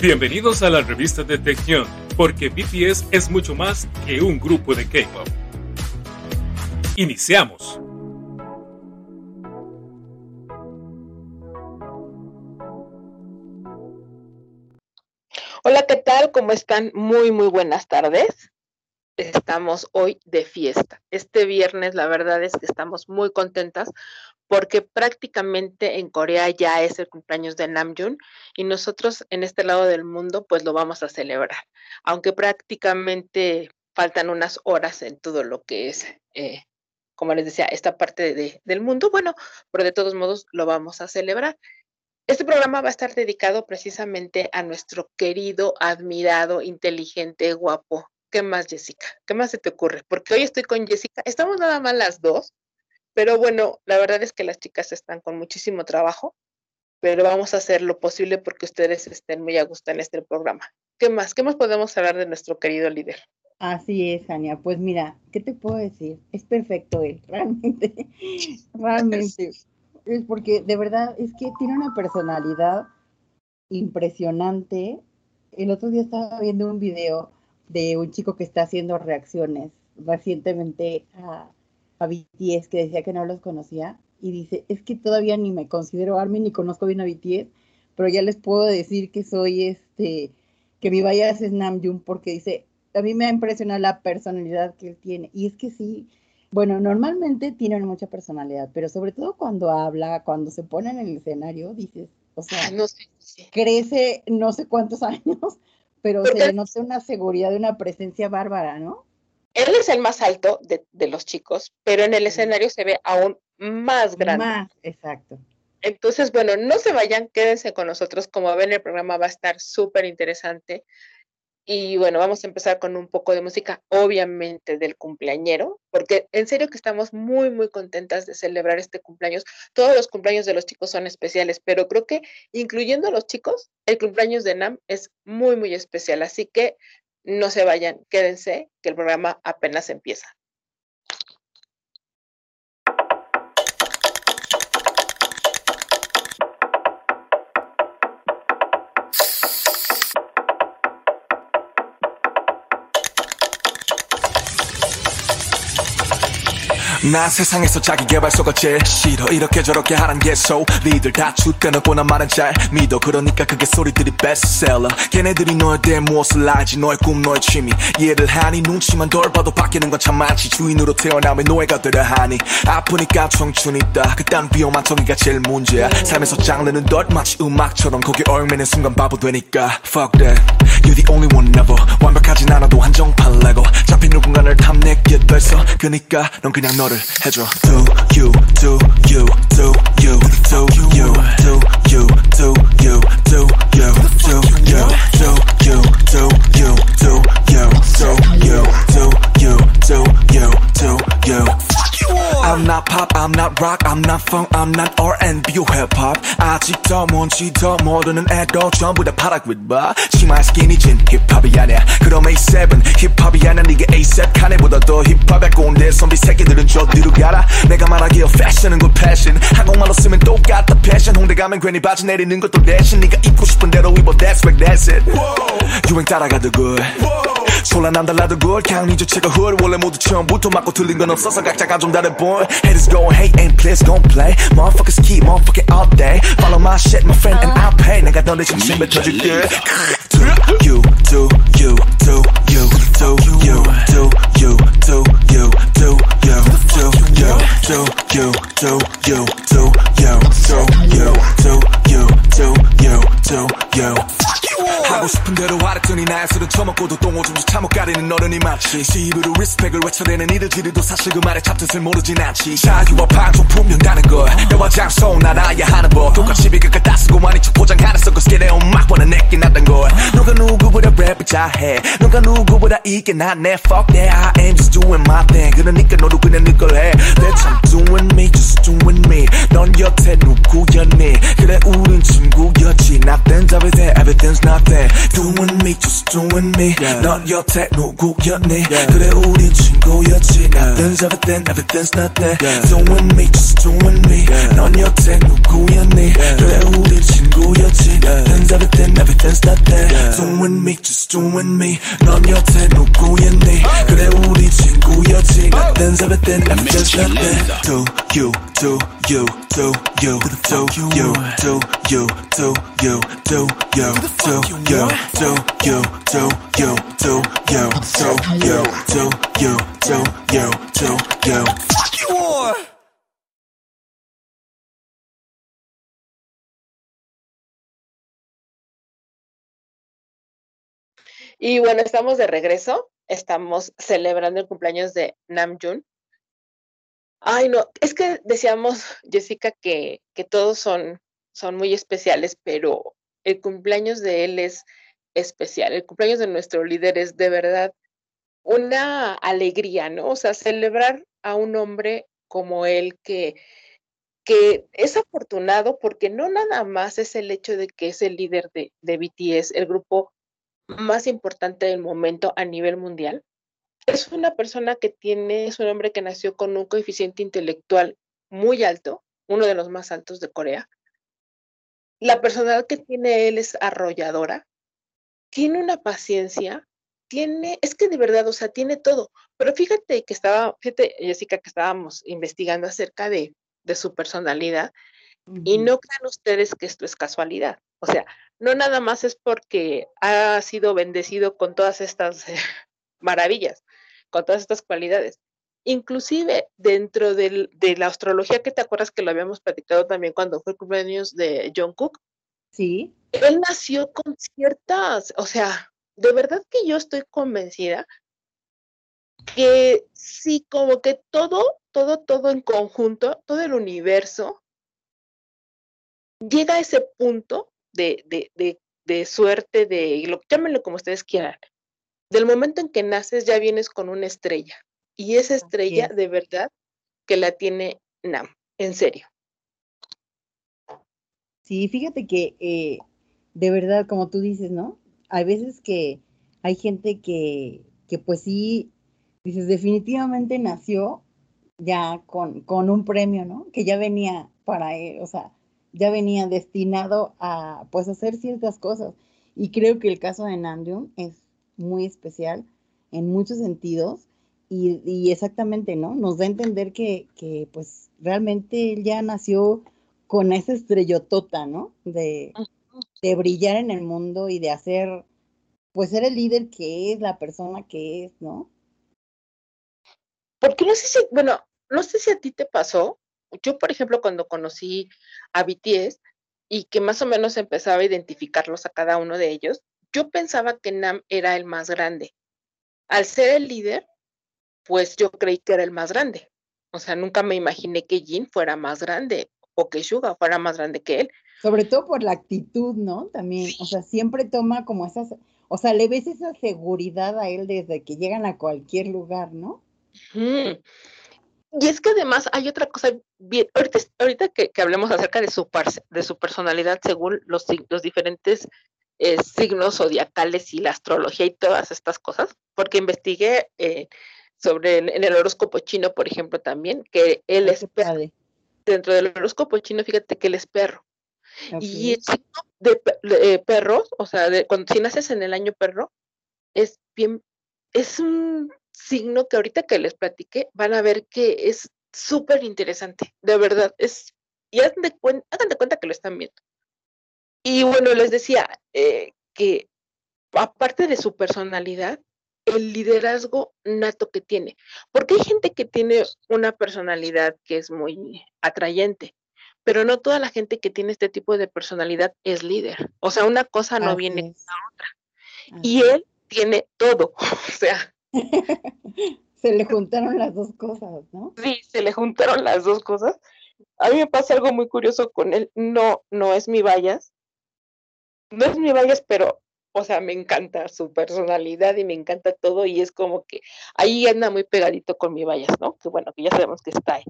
Bienvenidos a la revista de Tección, porque BTS es mucho más que un grupo de K-pop. Iniciamos. Hola, ¿qué tal? ¿Cómo están? Muy, muy buenas tardes. Estamos hoy de fiesta. Este viernes, la verdad es que estamos muy contentas porque prácticamente en Corea ya es el cumpleaños de Namjoon y nosotros en este lado del mundo pues lo vamos a celebrar, aunque prácticamente faltan unas horas en todo lo que es, eh, como les decía, esta parte de, del mundo, bueno, pero de todos modos lo vamos a celebrar. Este programa va a estar dedicado precisamente a nuestro querido, admirado, inteligente, guapo. ¿Qué más, Jessica? ¿Qué más se te ocurre? Porque hoy estoy con Jessica, estamos nada más las dos, pero bueno, la verdad es que las chicas están con muchísimo trabajo, pero vamos a hacer lo posible porque ustedes estén muy a gusto en este programa. ¿Qué más? ¿Qué más podemos hablar de nuestro querido líder? Así es, Ania. Pues mira, ¿qué te puedo decir? Es perfecto él, realmente, realmente. Es porque de verdad es que tiene una personalidad impresionante. El otro día estaba viendo un video de un chico que está haciendo reacciones recientemente a a BTS que decía que no los conocía y dice, es que todavía ni me considero ARMY ni conozco bien a BTS, pero ya les puedo decir que soy este, que mi bias es Namjoon porque dice, a mí me ha impresionado la personalidad que él tiene. Y es que sí, bueno, normalmente tienen mucha personalidad, pero sobre todo cuando habla, cuando se pone en el escenario, dices, o sea, no sé, crece no sé cuántos años, pero se le nota una seguridad, una presencia bárbara, ¿no? Él es el más alto de, los chicos, pero en el escenario se ve aún más grande. Más, exacto. Entonces, bueno, no se vayan, quédense con nosotros. Como ven, el programa va a estar súper interesante. Y bueno, vamos a empezar con un poco de música, obviamente del cumpleañero, porque en serio que estamos muy, muy contentas de celebrar este cumpleaños. Todos los cumpleaños de los chicos son especiales, pero creo que incluyendo a los chicos, el cumpleaños de Nam es muy, muy especial. Así que no se vayan, quédense, que el programa apenas empieza. 난 세상에서 자기 개발소가 제일 싫어 이렇게 저렇게 하란 게 소리들 다 춥대놓고 난 말은 잘 믿어 그러니까 그게 소리들이 베스트셀러 걔네들이 너에 대해 무엇을 알지? 너의 꿈 너의 취미. 이해를 하니? 눈치만 덜 봐도 바뀌는 건 참 많지. 주인으로 태어나면 노예가 되려 하니. 아프니까 청춘이다. 그딴 비용만 정의가 제일 문제야. 삶에서 장르는 덜 마치 음악처럼. 거기 얼매는 순간 바보 되니까. Fuck that. You're the only one never 완벽하진 않아도 한정판 레고. 잡힌 누군가를 탐내게 됐어 그니까 넌 그냥 너를 해줘 Do you, do you, do you, do you, do you, do you, do you, do you, do you, do you, do you, do you, do you, do you, do you. I'm not pop, I'm not rock, I'm not funk, I'm not R&B or hip hop. 아직 더 뭔지 더 모르는 애도 전부 다 파라그릿 봐. 치마 스키니 진 힙합이 아니야. 그럼 A7 힙합이 아니야. 네가 A7 카네보다 더 힙합에 꼰대 선비 새끼들은 저 뒤로 가라. 내가 말하기에 패션은 곧 패션. 한국말로 쓰면 똑같다 패션. 홍대 가면 괜히 바지 내리는 것도 대신 네가 입고 싶은 대로 입어. That's right, that's it. 유행 따라가도 good. 소란 안 달라도 good. 강리 주체가 훌 원래 모두 처음부터 맞고 틀린 건 없어서 각자가 좀 다른 boy. Haters go hate and please gon' play. Motherfuckers keep motherfucking all day. Follow my shit, my friend, and I'll pay. 내가 너 대신 침 뱉어줄게. Do you, do you, do you, do you, do you, do you, do you, do you, do you, do you, do you, do you, do you, do you, do you. 하고 싶은 대로 하랬더니 나의 술은 처먹고도 똥오줌도 참못 가리는 어른이 많지 시입으로 리스펙을 외쳐대는 이들끼리도 사실 그 말의 잡뜻을 모르진 않지. 자유와 방송 분명다는 걸. 너와 장소 누구보다 랩을 잘해 누가 누구보다 이게 낫네 Fuck that I am just doing my thing 그러니까 너도 그냥 네걸 해 That's I'm doing me just doing me 넌 여태 누구였니 그래 우린 친구였지 Nothing's everything everything's nothing Doing me just doing me 넌 여태 누구였니 그래 우린 친구였지 Nothing's everything everything's nothing Doing me just doing me 넌 여태 누구였니 그래 우린 친구였지 Nothing's everything everything's nothing me you and me 넌 여태 누구였니 그래 우리 친구였지 나땐 사뱉땐 I'm just not there Do you, do you, do you Do you, do you, do you Do you, do you, do you Do you, do you, do you Do you, do you, do you Fuck you all! Y bueno, estamos de regreso. Estamos celebrando el cumpleaños de Namjoon. Ay, no, es que decíamos, Jessica, que, que todos son, son muy especiales, pero el cumpleaños de él es especial. El cumpleaños de nuestro líder es de verdad una alegría, ¿no? O sea, celebrar a un hombre como él que, que es afortunado porque no nada más es el hecho de que es el líder de, de BTS, el grupo más importante del momento a nivel mundial. Es una persona que tiene, es un hombre que nació con un coeficiente intelectual muy alto, uno de los más altos de Corea. La personalidad que tiene él es arrolladora, tiene una paciencia, tiene, es que de verdad, o sea, tiene todo. Pero fíjate que estaba, fíjate, Jessica, que estábamos investigando acerca de, de su personalidad y no crean ustedes que esto es casualidad. O sea, no nada más es porque ha sido bendecido con todas estas maravillas, con todas estas cualidades. Inclusive dentro del, de la astrología, que te acuerdas que lo habíamos platicado también cuando fue el cumpleaños de John Cook. Sí. Él nació con ciertas, o sea, de verdad que yo estoy convencida que sí, como que todo, todo, todo en conjunto, todo el universo llega a ese punto de, de, de, de suerte, de lo, llámenlo como ustedes quieran. Del momento en que naces ya vienes con una estrella. Y esa estrella de verdad que la tiene Nam, en serio. Sí, fíjate que eh, de verdad, como tú dices, ¿no? Hay veces que hay gente que, que pues sí, dices, definitivamente nació ya con, con un premio, ¿no? Que ya venía para él, o sea, ya venía destinado a pues hacer ciertas cosas. Y creo que el caso de Namjoon es muy especial en muchos sentidos y, y, exactamente, ¿no? Nos da a entender que, que pues realmente él ya nació con esa estrellotota, ¿no? De, de brillar en el mundo y de hacer, pues ser el líder que es, la persona que es, ¿no? Porque no sé si, bueno, no sé si a ti te pasó, yo, por ejemplo, cuando conocí a BTS y que más o menos empezaba a identificarlos a cada uno de ellos, yo pensaba que Nam era el más grande. Al ser el líder, pues yo creí que era el más grande. O sea, nunca me imaginé que Jin fuera más grande o que Suga fuera más grande que él. Sobre todo por la actitud, ¿no? También, o sea, siempre toma como esas, o sea, le ves esa seguridad a él desde que llegan a cualquier lugar, ¿no? Mm. Y es que además hay otra cosa bien, ahorita, ahorita que, que, hablemos acerca de su, de su personalidad según los, los diferentes eh, signos zodiacales y la astrología y todas estas cosas, porque investigué eh, sobre en el horóscopo chino, por ejemplo, también, que él es perro. Dentro del horóscopo chino, fíjate que él es perro. Y el signo de, de, perros, o sea, de, cuando si naces en el año perro, es bien, es un signo que ahorita que les platiqué van a ver que es súper interesante, de verdad, es, y hagan de, cuenta, hagan de cuenta que lo están viendo. Y bueno, les decía eh, que aparte de su personalidad, el liderazgo nato que tiene, porque hay gente que tiene una personalidad que es muy atrayente, pero no toda la gente que tiene este tipo de personalidad es líder. O sea, una cosa no Así viene con la otra. Así y él tiene todo, o sea, se le juntaron las dos cosas, ¿no? Sí, se le juntaron las dos cosas. A mí me pasa algo muy curioso con él. No, no es mi vallas. No es mi vallas, pero, o sea, me encanta su personalidad y me encanta todo. Y es como que ahí anda muy pegadito con mi vallas, ¿no? Que bueno, que ya sabemos que está ahí.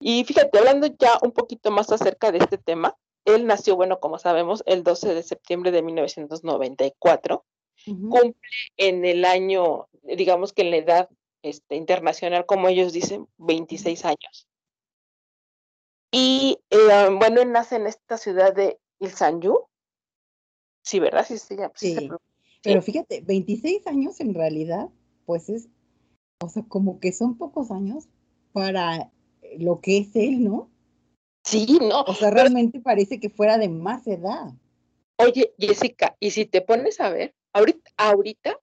Y fíjate, hablando ya un poquito más acerca de este tema, él nació, bueno, como sabemos, el 12 de septiembre de 1994. Uh -huh. Cumple en el año, digamos que en la edad este, internacional, como ellos dicen, 26 años. Y eh, bueno, nace en esta ciudad de Ilsanyu. Sí, ¿verdad? Sí, sí, sí. Pero fíjate, 26 años en realidad, pues es, o sea, como que son pocos años para lo que es él, ¿no? Sí, no. O sea, realmente parece que fuera de más edad. Oye, Jessica, y si te pones a ver, ahorita, ahorita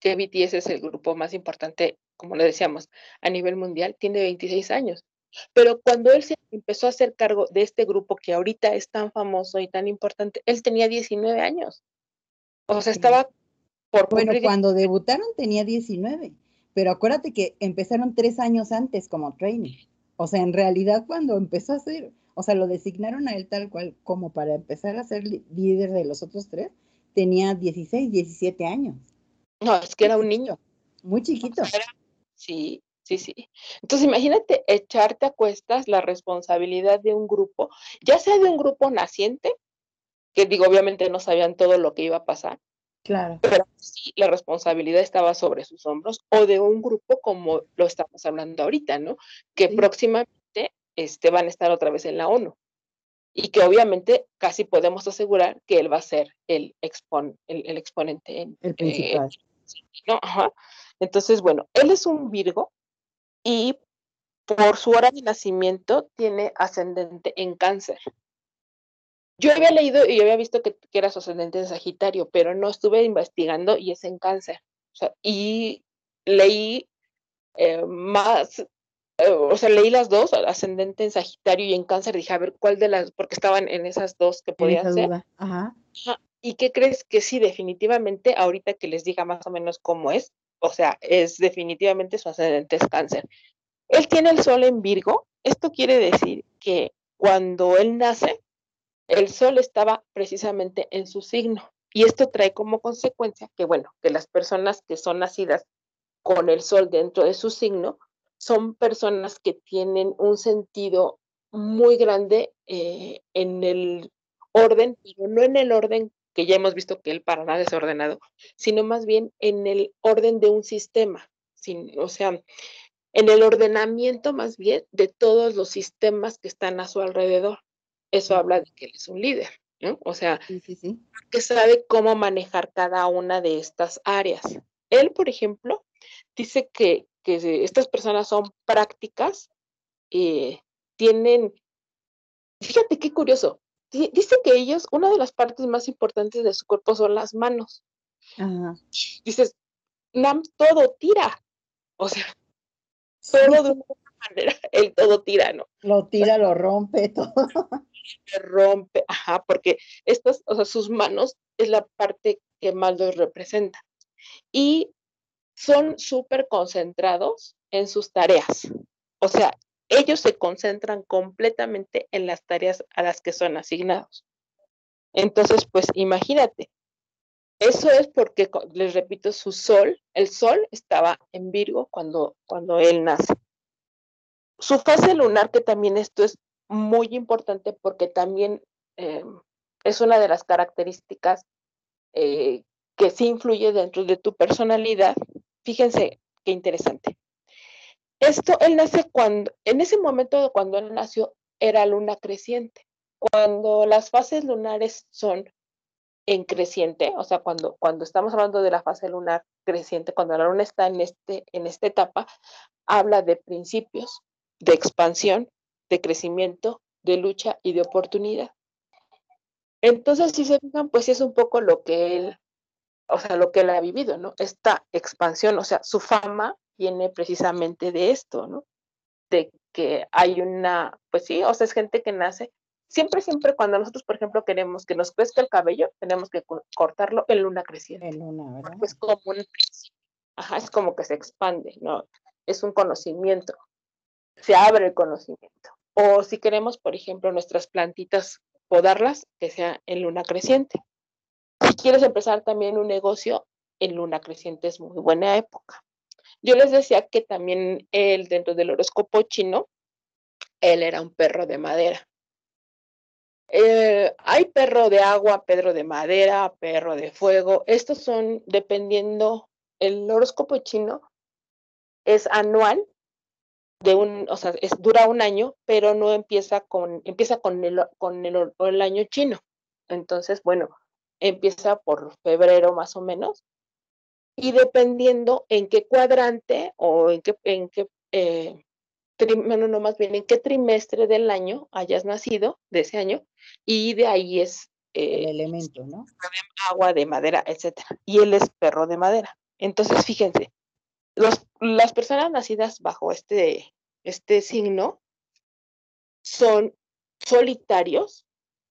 que BTS es el grupo más importante, como le decíamos, a nivel mundial, tiene 26 años. Pero cuando él se empezó a hacer cargo de este grupo que ahorita es tan famoso y tan importante, él tenía 19 años. O sea, estaba por Bueno, cuando debutaron tenía 19, pero acuérdate que empezaron tres años antes como training. O sea, en realidad cuando empezó a ser, o sea, lo designaron a él tal cual como para empezar a ser líder de los otros tres, tenía 16, 17 años. No, es que era un niño. Muy chiquito. Sí, sí, sí. Entonces imagínate echarte a cuestas la responsabilidad de un grupo, ya sea de un grupo naciente, que digo, obviamente no sabían todo lo que iba a pasar. Claro. Pero sí, la responsabilidad estaba sobre sus hombros, o de un grupo como lo estamos hablando ahorita, ¿no? Que próximamente este, van a estar otra vez en la ONU. Y que obviamente casi podemos asegurar que él va a ser el, expon, el, exponente. En, el principal. ¿no? Ajá. Entonces, bueno, él es un Virgo y por su hora de nacimiento tiene ascendente en cáncer. Yo había leído y había visto que, era su ascendente en Sagitario, pero no estuve investigando y es en cáncer. O sea, y leí eh, más, eh, o sea, leí las dos, ascendente en Sagitario y en cáncer, dije, a ver, ¿cuál de las, porque estaban en esas dos que podían ser. Ajá. ¿Y qué crees que sí, definitivamente, ahorita que les diga más o menos cómo es, o sea, es definitivamente su ascendente es cáncer. Él tiene el sol en Virgo, esto quiere decir que cuando él nace, el sol estaba precisamente en su signo. Y esto trae como consecuencia que, bueno, que las personas que son nacidas con el sol dentro de su signo son personas que tienen un sentido muy grande eh, en el orden, pero no en el orden que ya hemos visto que él para nada es ordenado, sino más bien en el orden de un sistema, sin, o sea, en el ordenamiento más bien de todos los sistemas que están a su alrededor. Eso habla de que él es un líder, ¿no? O sea, que sabe cómo manejar cada una de estas áreas. Él, por ejemplo, dice que, que estas personas son prácticas, eh, tienen, fíjate qué curioso, dice que ellos, una de las partes más importantes de su cuerpo son las manos. Dices, Nam todo tira. O sea, todo de una manera, el todo tira, ¿no? Lo tira, lo rompe, todo. Lo rompe, ajá, porque estas, o sea, sus manos es la parte que más los representa. Y son súper concentrados en sus tareas. O sea, ellos se concentran completamente en las tareas a las que son asignados. Entonces, pues imagínate, eso es porque, les repito, su sol, el sol estaba en Virgo cuando, cuando él nace. Su fase lunar, que también esto es muy importante porque también eh, es una de las características eh, que sí influye dentro de tu personalidad. Fíjense qué interesante. Esto, él nace cuando, en ese momento cuando él nació, era luna creciente. Cuando las fases lunares son en creciente, o sea, cuando, cuando estamos hablando de la fase lunar creciente, cuando la luna está en, este, en esta etapa, habla de principios, de expansión, de crecimiento, de lucha y de oportunidad. Entonces, si se fijan, pues es un poco lo que él, o sea, lo que él ha vivido, ¿no? Esta expansión, o sea, su fama viene precisamente de esto, ¿no? De que hay una, pues sí, o sea, es gente que nace. Siempre, siempre cuando nosotros, por ejemplo, queremos que nos crezca el cabello, tenemos que cortarlo en luna creciente. En luna, ¿verdad? Es como un Ajá, es como que se expande, ¿no? Es un conocimiento. Se abre el conocimiento. O si queremos, por ejemplo, nuestras plantitas podarlas, que sea en luna creciente. Si quieres empezar también un negocio, en luna creciente es muy buena época. Yo les decía que también él, dentro del horóscopo chino, él era un perro de madera. Eh, hay perro de agua, perro de madera, perro de fuego. Estos son dependiendo, el horóscopo chino es anual, de un, o sea, es, dura un año, pero no empieza con, empieza con el, con el, el año chino. Entonces, bueno, empieza por febrero más o menos, y dependiendo en qué cuadrante o en qué, en qué eh, bueno, no más bien en qué trimestre del año hayas nacido, de ese año, y de ahí es el eh, elemento, ¿no? Agua de madera, etcétera. Y él es perro de madera. Entonces, fíjense, los, las personas nacidas bajo este, este signo son solitarios,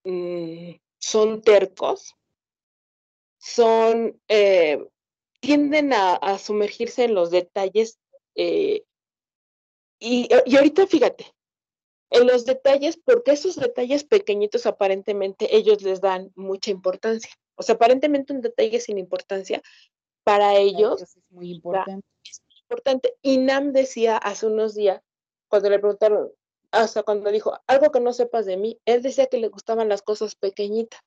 mm, son tercos, son, eh, tienden a, sumergirse en los detalles. Eh, y, y ahorita fíjate, en los detalles, porque esos detalles pequeñitos aparentemente ellos les dan mucha importancia. O sea, aparentemente un detalle sin importancia, para ellos es muy importante. Es importante. Y Nam decía hace unos días, cuando le preguntaron, hasta cuando dijo, algo que no sepas de mí, él decía que le gustaban las cosas pequeñitas.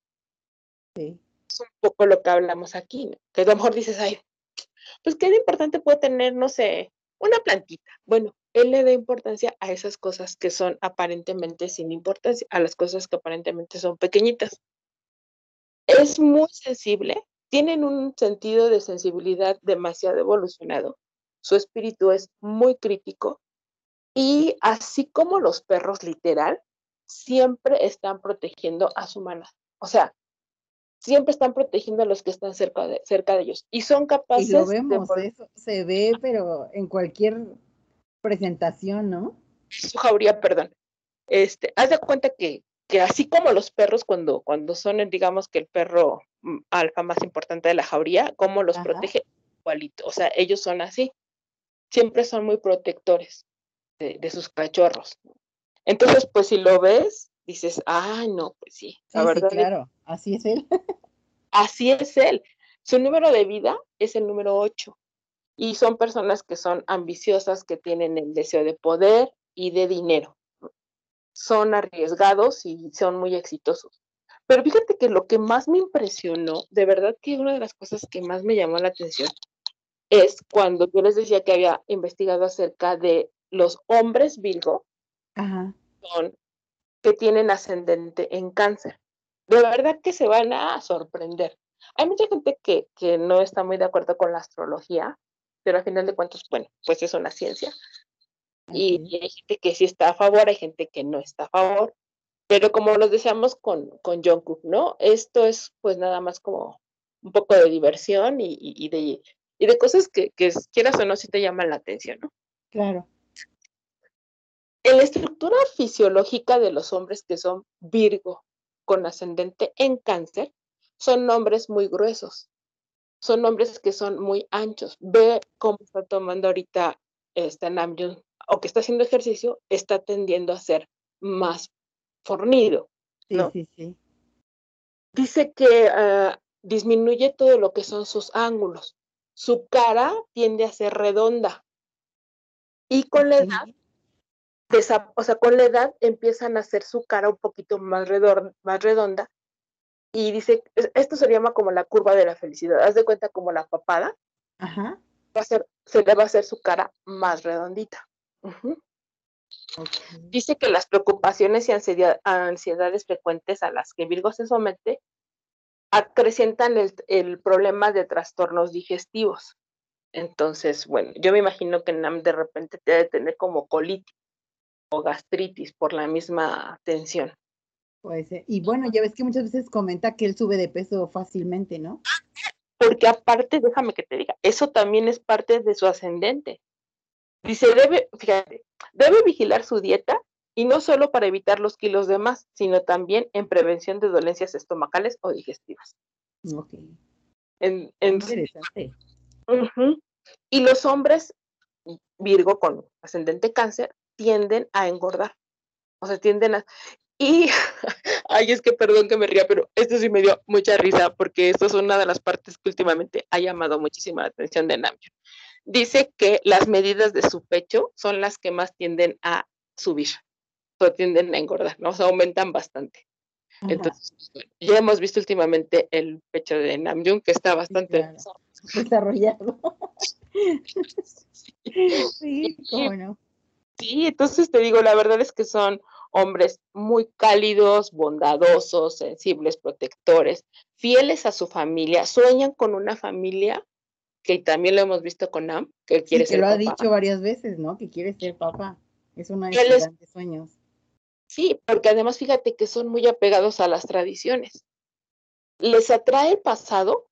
Sí. Es un poco lo que hablamos aquí, ¿no? que a lo mejor dices, ay, pues qué de importante puede tener, no sé, una plantita. Bueno, él le da importancia a esas cosas que son aparentemente sin importancia, a las cosas que aparentemente son pequeñitas. Es muy sensible, tienen un sentido de sensibilidad demasiado evolucionado, su espíritu es muy crítico y así como los perros literal, siempre están protegiendo a su manada. O sea, siempre están protegiendo a los que están cerca de, cerca de ellos y son capaces y lo vemos, eso se ve, pero en cualquier presentación, ¿no? Su jauría, perdón. Este, haz de cuenta que, que así como los perros cuando, cuando son, digamos que el perro mm, alfa más importante de la jauría, cómo los protege igualito. O sea, ellos son así. Siempre son muy protectores de, sus cachorros. Entonces, pues si lo ves, dices, ah, no, pues sí. La verdad claro, así es él. así es él. Su número de vida es el número 8 y son personas que son ambiciosas, que tienen el deseo de poder y de dinero. Son arriesgados y son muy exitosos. Pero fíjate que lo que más me impresionó, de verdad que una de las cosas que más me llamó la atención, es cuando yo les decía que había investigado acerca de los hombres Virgo, Son, que tienen ascendente en cáncer. De verdad que se van a sorprender. Hay mucha gente que, que no está muy de acuerdo con la astrología, pero al final de cuentas, bueno, pues es una ciencia. Y, hay gente que sí está a favor, hay gente que no está a favor, pero como lo decíamos con, con John Cook, ¿no? Esto es pues nada más como un poco de diversión y, y, de, y de cosas que, que quieras o no si te llaman la atención, ¿no? Claro. En la estructura fisiológica de los hombres que son Virgo con ascendente en cáncer, son nombres muy gruesos son hombres que son muy anchos. Ve cómo está tomando ahorita este Namjoon o que está haciendo ejercicio, está tendiendo a ser más fornido. Sí, sí, sí. Dice que ah, disminuye todo lo que son sus ángulos. Su cara tiende a ser redonda. Y con la edad, o sea, con la edad empiezan a hacer su cara un poquito más, más redonda y dice, esto se llama como la curva de la felicidad. Haz de cuenta como la papada. Ajá. Va a ser, se le va a hacer su cara más redondita. Dice que las preocupaciones y ansiedades frecuentes a las que Virgo se somete acrecientan el, el, problema de trastornos digestivos. Entonces, bueno, yo me imagino que Nam de repente te debe tener como colitis o gastritis por la misma tensión. Puede ser. Y bueno, ya ves que muchas veces comenta que él sube de peso fácilmente, ¿no? Porque aparte, déjame que te diga, eso también es parte de su ascendente. Dice, debe, fíjate, debe vigilar su dieta y no solo para evitar los kilos de más, sino también en prevención de dolencias estomacales o digestivas. Ok. En, Interesante. Y los hombres Virgo con ascendente cáncer tienden a engordar. O sea, tienden a... Y, ay, es que perdón que me ría, pero esto sí me dio mucha risa porque esto es una de las partes que últimamente ha llamado muchísima la atención de Namjoon. Dice que las medidas de su pecho son las que más tienden a subir, o tienden a engordar, ¿no? O sea, aumentan bastante. Entonces, pues, ya hemos visto últimamente el pecho de Namjoon que está bastante desarrollado. sí, cómo no. Sí, entonces te digo, la verdad es que son hombres muy cálidos, bondadosos, sensibles, protectores, fieles a su familia, sueñan con una familia que también lo hemos visto con Am, que quiere sí, que lo ha dicho varias veces, ¿no? Que quiere ser papá. Es una de sus grandes sueños. Sí, porque además fíjate que son muy apegados a las tradiciones. Les atrae el pasado,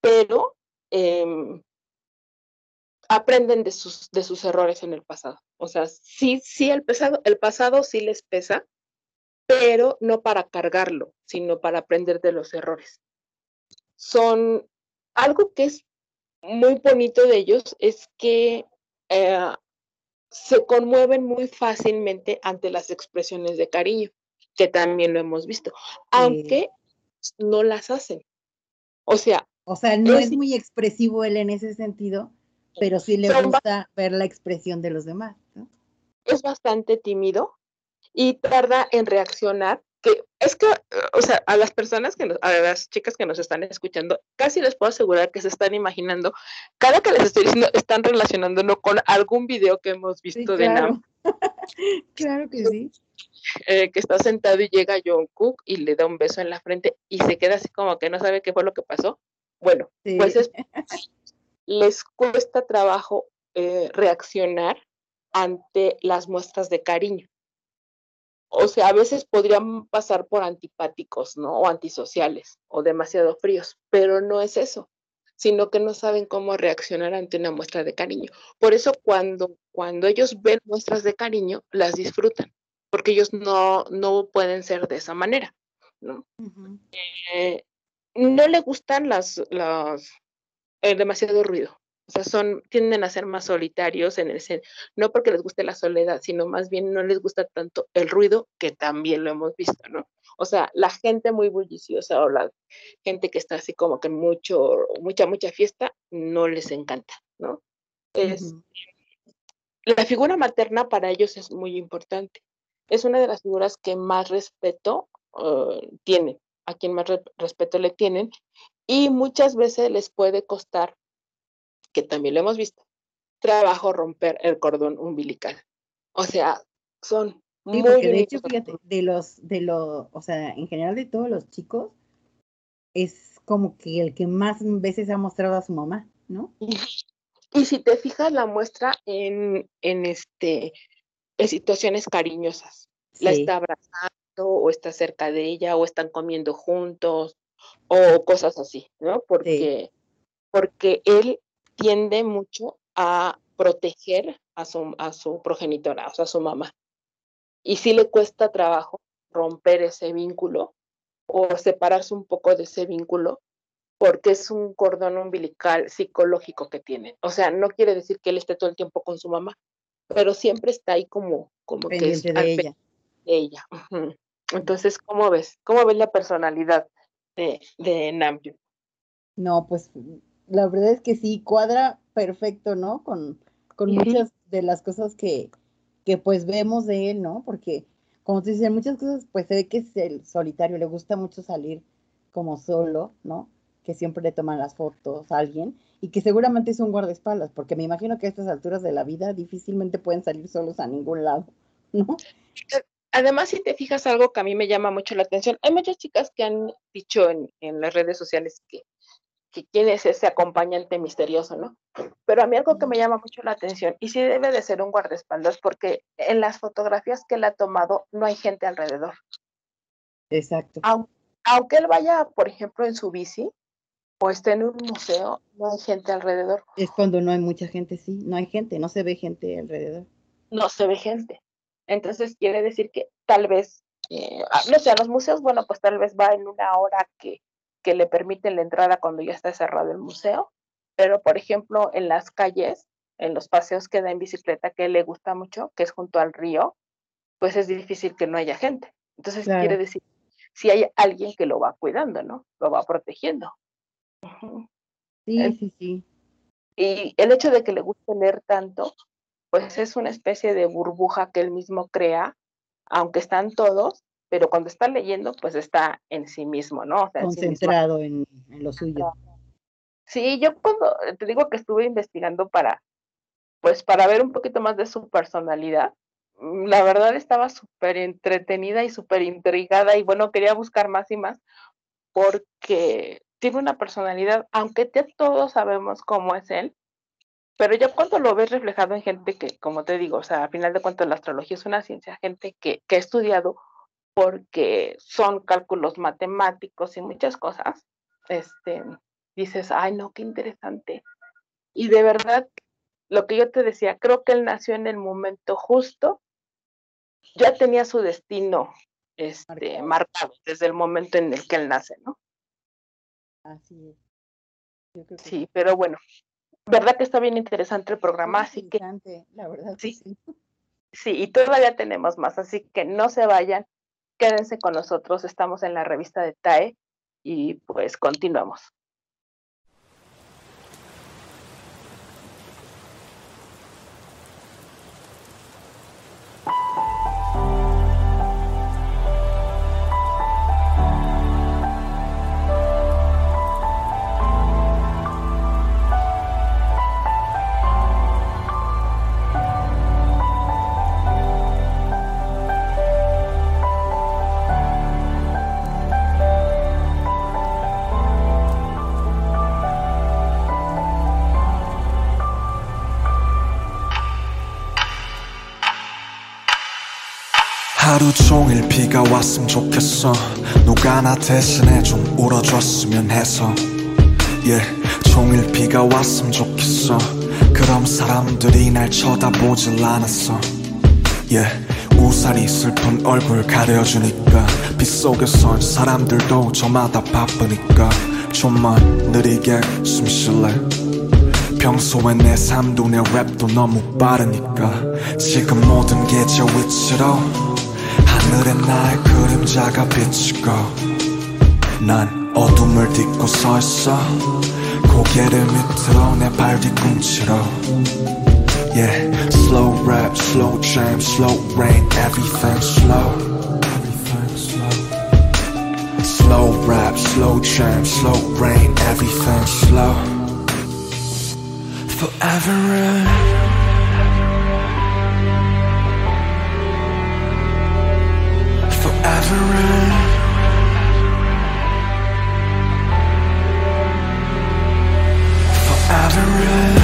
pero em, aprenden de sus, de sus errores en el pasado. O sea, sí, sí, el pasado, el pasado sí les pesa, pero no para cargarlo, sino para aprender de los errores. Son algo que es muy bonito de ellos es que eh, se conmueven muy fácilmente ante las expresiones de cariño, que también lo hemos visto, aunque no las hacen. O sea, o sea, no es, muy expresivo él en ese sentido, pero sí le gusta ver la expresión de los demás. Es bastante tímido y tarda en reaccionar que es que, o sea, a las personas que nos, a las chicas que nos están escuchando, casi les puedo asegurar que se están imaginando, cada que les estoy diciendo, están relacionándolo con algún video que hemos visto de Nam. claro que sí. Eh, que está sentado y llega John Cook y le da un beso en la frente y se queda así como que no sabe qué fue lo que pasó. Bueno, pues es, les cuesta trabajo eh, reaccionar ante las muestras de cariño o sea, a veces podrían pasar por antipáticos, ¿no? O antisociales o demasiado fríos, pero no es eso, sino que no saben cómo reaccionar ante una muestra de cariño. Por eso cuando, cuando ellos ven muestras de cariño, las disfrutan, porque ellos no, no pueden ser de esa manera, ¿no? Eh, no le gustan las, las eh, demasiado ruido, o sea, son, tienden a ser más solitarios en el no porque les guste la soledad, sino más bien no les gusta tanto el ruido, que también lo hemos visto, ¿no? O sea, la gente muy bulliciosa o la gente que está así como que mucho, mucha, mucha fiesta, no les encanta, ¿no? Es, La figura materna para ellos es muy importante. Es una de las figuras que más respeto uh, tienen, a quien más respeto le tienen, y muchas veces les puede costar que también lo hemos visto, trabajo romper el cordón umbilical. O sea, son muy de hecho, fíjate, de los, de los, o sea, en general de todos los chicos, es como que el que más veces ha mostrado a su mamá, ¿no? Y, si te fijas, la muestra en, en este, en situaciones cariñosas. La está abrazando, o está cerca de ella, o están comiendo juntos, o cosas así, ¿no? Porque, porque él tiende mucho a proteger a su, a su progenitora, o sea, a su mamá. Y sí le cuesta trabajo romper ese vínculo o separarse un poco de ese vínculo porque es un cordón umbilical psicológico que tiene. O sea, no quiere decir que él esté todo el tiempo con su mamá, pero siempre está ahí como, como que es de ella. ella. Entonces, ¿cómo ves? ¿Cómo ves la personalidad de, de Namjoon? No, pues la verdad es que sí, cuadra perfecto, ¿no? Con, con muchas de las cosas que, que pues vemos de él, ¿no? Porque, como te dicen, muchas cosas, pues se ve que es el solitario, le gusta mucho salir como solo, ¿no? Que siempre le toman las fotos a alguien y que seguramente es un guardaespaldas, porque me imagino que a estas alturas de la vida difícilmente pueden salir solos a ningún lado, ¿no? Además, si te fijas algo que a mí me llama mucho la atención, hay muchas chicas que han dicho en, en las redes sociales que que quién es ese acompañante misterioso, ¿no? Pero a mí algo que me llama mucho la atención, y sí debe de ser un guardaespaldas, porque en las fotografías que él ha tomado no hay gente alrededor. Exacto. Aunque, él vaya, por ejemplo, en su bici o esté en un museo, no hay gente alrededor. Es cuando no hay mucha gente, sí, no hay gente, no se ve gente alrededor. No se ve gente. Entonces quiere decir que tal vez, eh, no sé, a los museos, bueno, pues tal vez va en una hora que que le permiten la entrada cuando ya está cerrado el museo, pero por ejemplo en las calles, en los paseos que da en bicicleta, que le gusta mucho, que es junto al río, pues es difícil que no haya gente. Entonces quiere decir, si hay alguien que lo va cuidando, ¿no? Lo va protegiendo. Sí, sí, sí. Y el hecho de que le guste leer tanto, pues es una especie de burbuja que él mismo crea, aunque están todos, pero cuando está leyendo, pues está en sí mismo, ¿no? Concentrado en, lo suyo. Sí, yo cuando te digo que estuve investigando para, pues para ver un poquito más de su personalidad, mm, la verdad estaba súper entretenida y súper intrigada y bueno, quería buscar más y más porque tiene una personalidad, aunque todos sabemos cómo es él, pero ya cuando lo ves reflejado en gente que, como te digo, o sea, a final de cuentas la astrología es una ciencia, gente que, que ha estudiado porque son cálculos matemáticos y muchas cosas, este, dices, ay, no, qué interesante. Y de verdad, lo que yo te decía, creo que él nació en el momento justo, ya tenía su destino este, marcado desde el momento en el que él nace, ¿no? Así es. Sí, pero bueno, verdad que está bien interesante el programa, así que la verdad sí, sí. Sí, y todavía tenemos más, así que no se vayan, quédense con nosotros, estamos en la revista de TAE y pues continuamos. 하루 종일 비가 왔으면 좋겠어. 누가 나 대신에 좀 울어줬으면 해서. yeah, 종일 비가 왔으면 좋겠어. 그럼 사람들이 날 쳐다보질 않았어. yeah, 우산이 슬픈 얼굴 가려주니까. 빗속에선 사람들도 저마다 바쁘니까. 좀만 느리게 숨 쉴래? 평소엔 내 삶도 내 랩도 너무 빠르니까. 지금 모든 게저 위치로 하늘에 나의 그림자가 비치고 난 어둠을 딛고 서 있어 고개를 밑으로 내 발 뒤꿈치로 Yeah, slow rap, slow jam, slow rain, everything slow Everything slow Slow rap, slow jam, slow rain, everything slow Forever ever. Forever.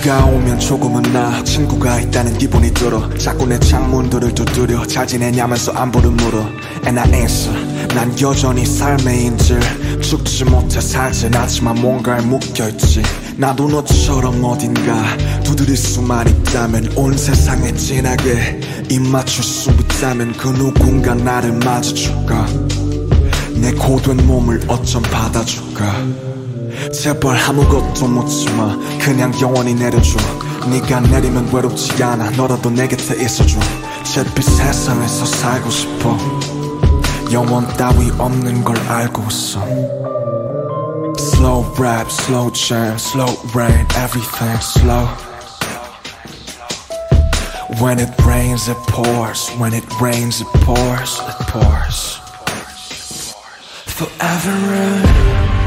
비가 오면 조금은 나 친구가 있다는 기분이 들어. 자꾸 내 창문들을 두드려 잘 지내냐면서 안부를 물어. And I answer 난 여전히 삶의 인질. 죽지 못해 살진 않지만 뭔가에 묶여있지. 나도 너처럼 어딘가 두드릴 수만 있다면 온 세상에 진하게 입 맞출 수 있다면 그 누군가 나를 맞아줄까? 내 고된 몸을 어쩜 받아줄까 제발 아무것도 묻지마 그냥 영원히 내려줘 네가 내리면 외롭지 않아 너라도 내 곁에 있어줘 잿빛 세상에서 살고 싶어 영원 따위 없는 걸 알고 있어 Slow rap, slow jam, slow rain, everything slow When it rains it pours, when it rains it pours, it pours Forever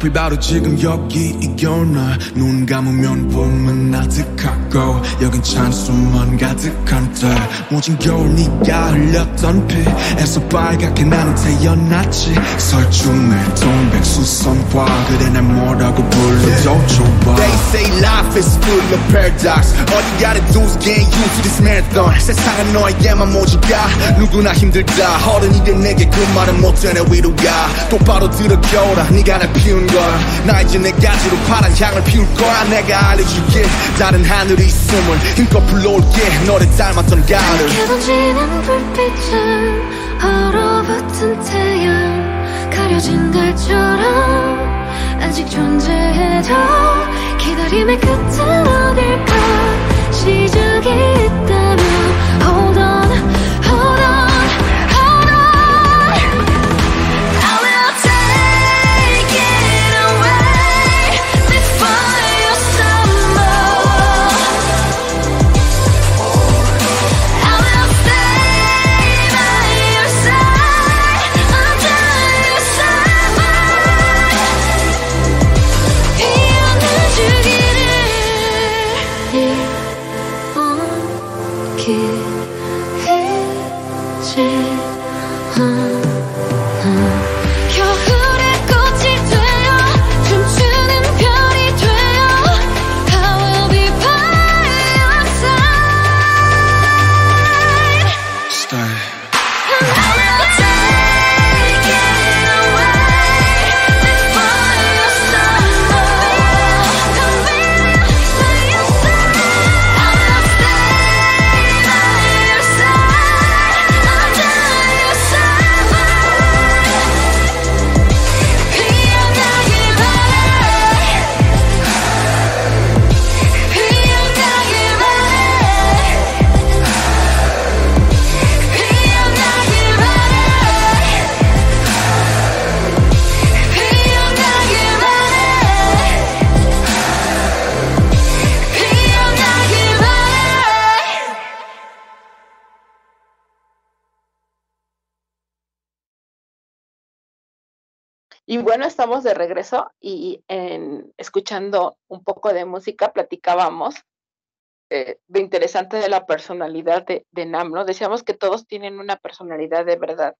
하필 바로 지금 여기 이 겨울날 눈 감으면 봄은 아득하고 여긴 찬수만 가득한 때 모진 겨울 네가 흘렸던 피에서 빨갛게 나는 태어났지. 설중에 동백수선화 그래 날 뭐라고 불러도 좋아. They say life is full of paradox. All you gotta do is get used to this marathon. 세상은 너에게만 모질까? 누구나 힘들다. 어른이 된 내게 그 말은 못해 내 위로가. 똑바로 들어겨라. 네가 날 피운 거야. 나 이제 내 가지로 파란 향을 피울 거야. 내가 알려줄게. 다른 하늘이 있음을 힘껏 불러올게. 너를 닮았던 이렇게 번지는 불빛은 얼어붙은 태양. 가려진 달처럼 아직 존재해도 기다림의 끝은 어딜까? 시작이 있다 Y bueno, estamos de regreso y en, escuchando un poco de música platicábamos eh, de interesante de la personalidad de, de Nam, ¿no? Decíamos que todos tienen una personalidad de verdad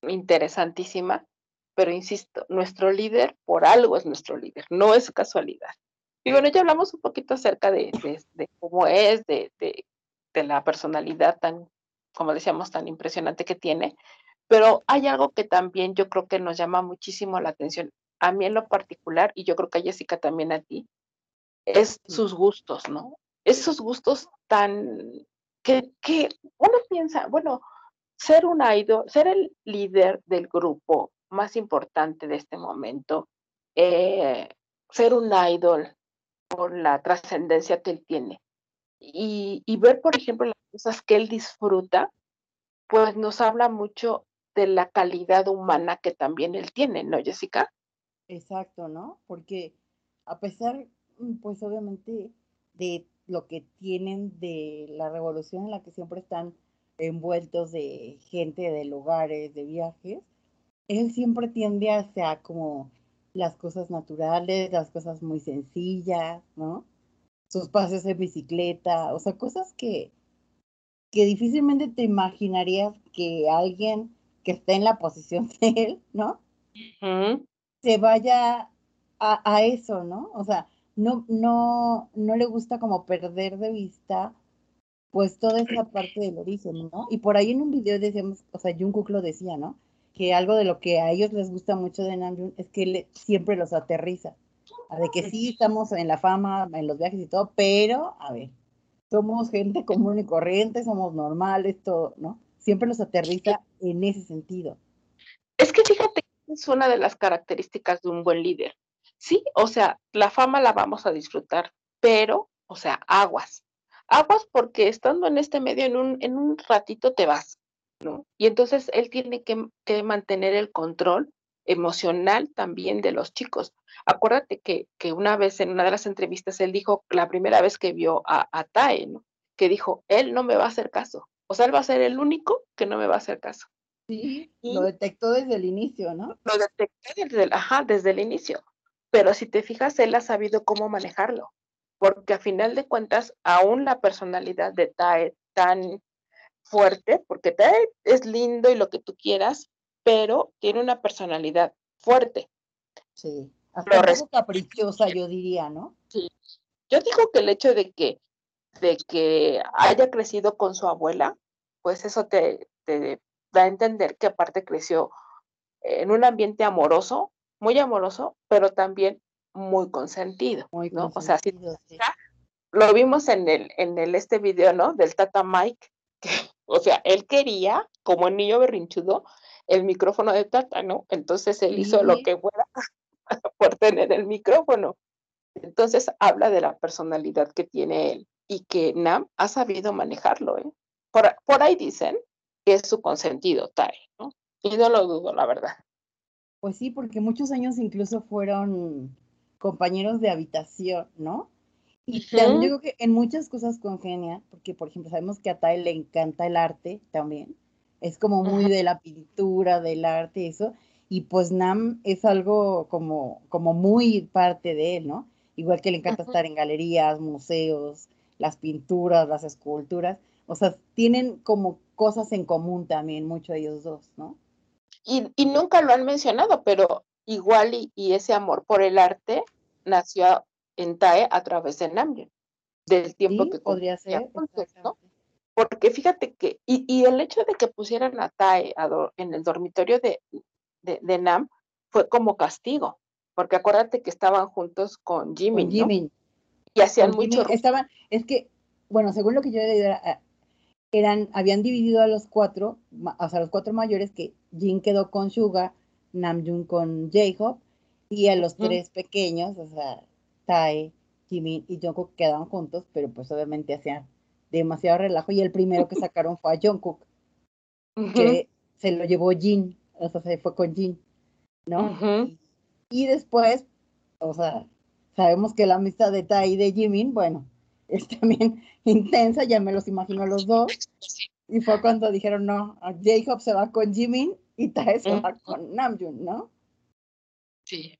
interesantísima, pero insisto, nuestro líder por algo es nuestro líder, no es casualidad. Y bueno, ya hablamos un poquito acerca de, de- cómo es, de- de la personalidad tan, como decíamos, tan impresionante que tiene, pero hay algo que también yo creo que nos llama muchísimo la atención, a mí en lo particular, y yo creo que a Jessica también a ti, es sus gustos, ¿no? Esos gustos tan, que, que uno piensa, bueno, ser un idol, ser el líder del grupo más importante de este momento, eh, ser un idol por la trascendencia que él tiene y, y ver, por ejemplo, las cosas que él disfruta, pues nos habla mucho de la calidad humana que también él tiene, ¿no, Jessica? Exacto, ¿no? Porque a pesar, mm, pues obviamente, de lo que tienen de la revolución en la que siempre están envueltos de gente, de lugares, de viajes, él siempre tiende hacia como las cosas naturales, las cosas muy sencillas, ¿no? Sus paseos en bicicleta, o sea, cosas que, que difícilmente te imaginarías que alguien que está en la posición de él, ¿no? Se vaya a, a eso, ¿no? O sea, no, no, no le gusta como perder de vista pues toda esa parte del origen, ¿no? Y por ahí en un video decíamos, o sea, Jungkook lo decía, ¿no? Que algo de lo que a ellos les gusta mucho de Namjoon es que él siempre los aterriza. A de que sí estamos en la fama, en los viajes y todo, pero, a ver, somos gente común y corriente, somos normales, todo, ¿no? Siempre los aterriza en ese sentido. Es que fíjate es una de las características de un buen líder. Sí, o sea, la fama la vamos a disfrutar, pero, o sea, aguas. Aguas porque estando en este medio en un, en un ratito te vas, ¿no? Y entonces él tiene que, que mantener el control emocional también de los chicos. Acuérdate que, que una vez en una de las entrevistas él dijo, la primera vez que vio a, a Tae, ¿no? Que dijo, él no me va a hacer caso. O sea, él va a ser el único que no me va a hacer caso. Sí, Y- lo detectó desde el inicio, ¿no? Lo detecté desde el, ajá, desde el inicio. Pero si te fijas, él ha sabido cómo manejarlo. Porque a final de cuentas, aún la personalidad de Tae tan fuerte, porque Tae es lindo y lo que tú quieras, pero tiene una personalidad fuerte. Sí. Hasta Lo un res- poco caprichosa, yo diría, ¿no? Yo digo que el hecho de que, de que haya crecido con su abuela, pues eso te, te da a entender que aparte creció en un ambiente amoroso, muy amoroso, pero también muy consentido, Muy ¿no? O sea, si sí. lo vimos en el, en el este video, ¿no? Del Tata Mike, que, o sea, él quería, como niño berrinchudo, el micrófono de Tata, ¿no? Entonces él hizo lo que fuera por tener el micrófono. Entonces habla de la personalidad que tiene él y que Nam ha sabido manejarlo, ¿eh? Por, por ahí dicen que es su consentido, Tae, ¿no? Y no lo dudo, la verdad. Pues sí, porque muchos años incluso fueron compañeros de habitación, ¿no? Y también Ujú. yo creo que en muchas cosas congenia, porque por ejemplo sabemos que a Tai le encanta el arte también, es como muy de la pintura, del arte, eso, y pues Nam es algo como, como muy parte de él, ¿no? Igual que le encanta estar en galerías, museos, las pinturas, las esculturas, o sea, tienen como cosas en común también mucho ellos dos, ¿no? Y, y nunca lo han mencionado, pero igual y, y ese amor por el arte nació en Tae a través de Namjoon, del tiempo Sí, que podría ser, juntos, ¿no? Porque fíjate que, y, y el hecho de que pusieran a Tae a en el dormitorio de, de, de Nam fue como castigo, porque acuérdate que estaban juntos con Con ¿no? Y hacían mucho estaban, es que, bueno, según lo que yo he leído, era, ah, eran, habían dividido a los cuatro, o sea, los cuatro mayores, que Jin quedó con Suga, Namjoon con J-Hope, y a los tres pequeños, o sea, Tae, Jimin y Jungkook quedaban juntos, pero pues obviamente hacían demasiado relajo, y el primero que sacaron fue a Jungkook, Ujú, que se lo llevó Jin, o sea, se fue con Jin, ¿no? y después, o sea, sabemos que la amistad de Tai y de Jimin, bueno, es también intensa, ya me los imagino a los dos. Y fue cuando dijeron, no, J-Hope se va con Jimin y Tae se va con Namjoon, ¿no? Sí.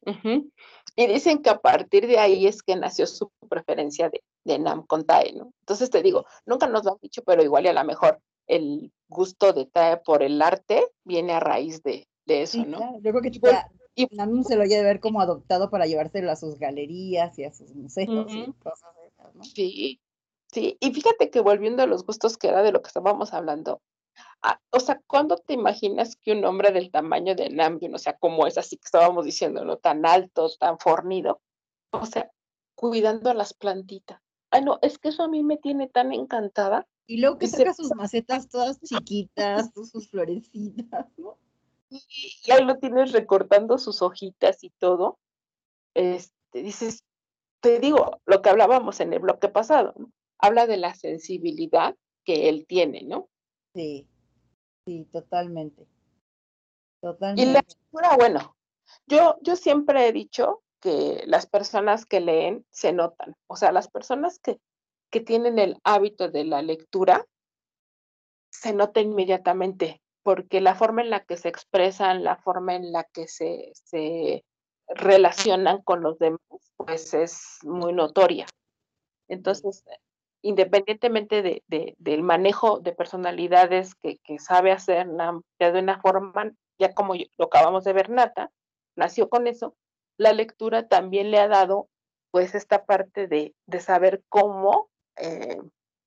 Y dicen que a partir de ahí es que nació su preferencia de, de Nam con Tae, ¿no? Entonces te digo, nunca nos lo han dicho, pero igual y a lo mejor el gusto de Tae por el arte viene a raíz de, de eso, Sí, ¿no? claro. Yo creo que Y Namjoon se lo lleva a ver como adoptado para llevárselo a sus galerías y a sus museos y cosas de esas, ¿no? Sí, sí. Y fíjate que volviendo a los gustos que era de lo que estábamos hablando, ah, o sea, ¿cuándo te imaginas que un hombre del tamaño de Namjoon, o sea, como es así que estábamos diciendo, ¿no? Tan alto, tan fornido, o sea, cuidando a las plantitas? Ay, no, es que eso a mí me tiene tan encantada. Y luego que se saca sus macetas todas chiquitas, sus florecitas, ¿no? Y, y ahí lo tienes recortando sus hojitas y todo. Este, dices, te digo, lo que hablábamos en el bloque pasado, ¿no? Habla de la sensibilidad que él tiene, ¿no? Sí, sí, totalmente. Y la Totalmente. lectura, bueno, yo, yo siempre he dicho que las personas que leen se notan, o sea, las personas que, que tienen el hábito de la lectura se nota inmediatamente, porque la forma en la que se expresan, la forma en la que se, se relacionan con los demás, pues es muy notoria. Entonces, independientemente de, de- del manejo de personalidades que, que sabe hacer Nam ya de una forma, ya como lo acabamos de ver, Nata, nació con eso, la lectura también le ha dado pues esta parte de, de saber cómo eh,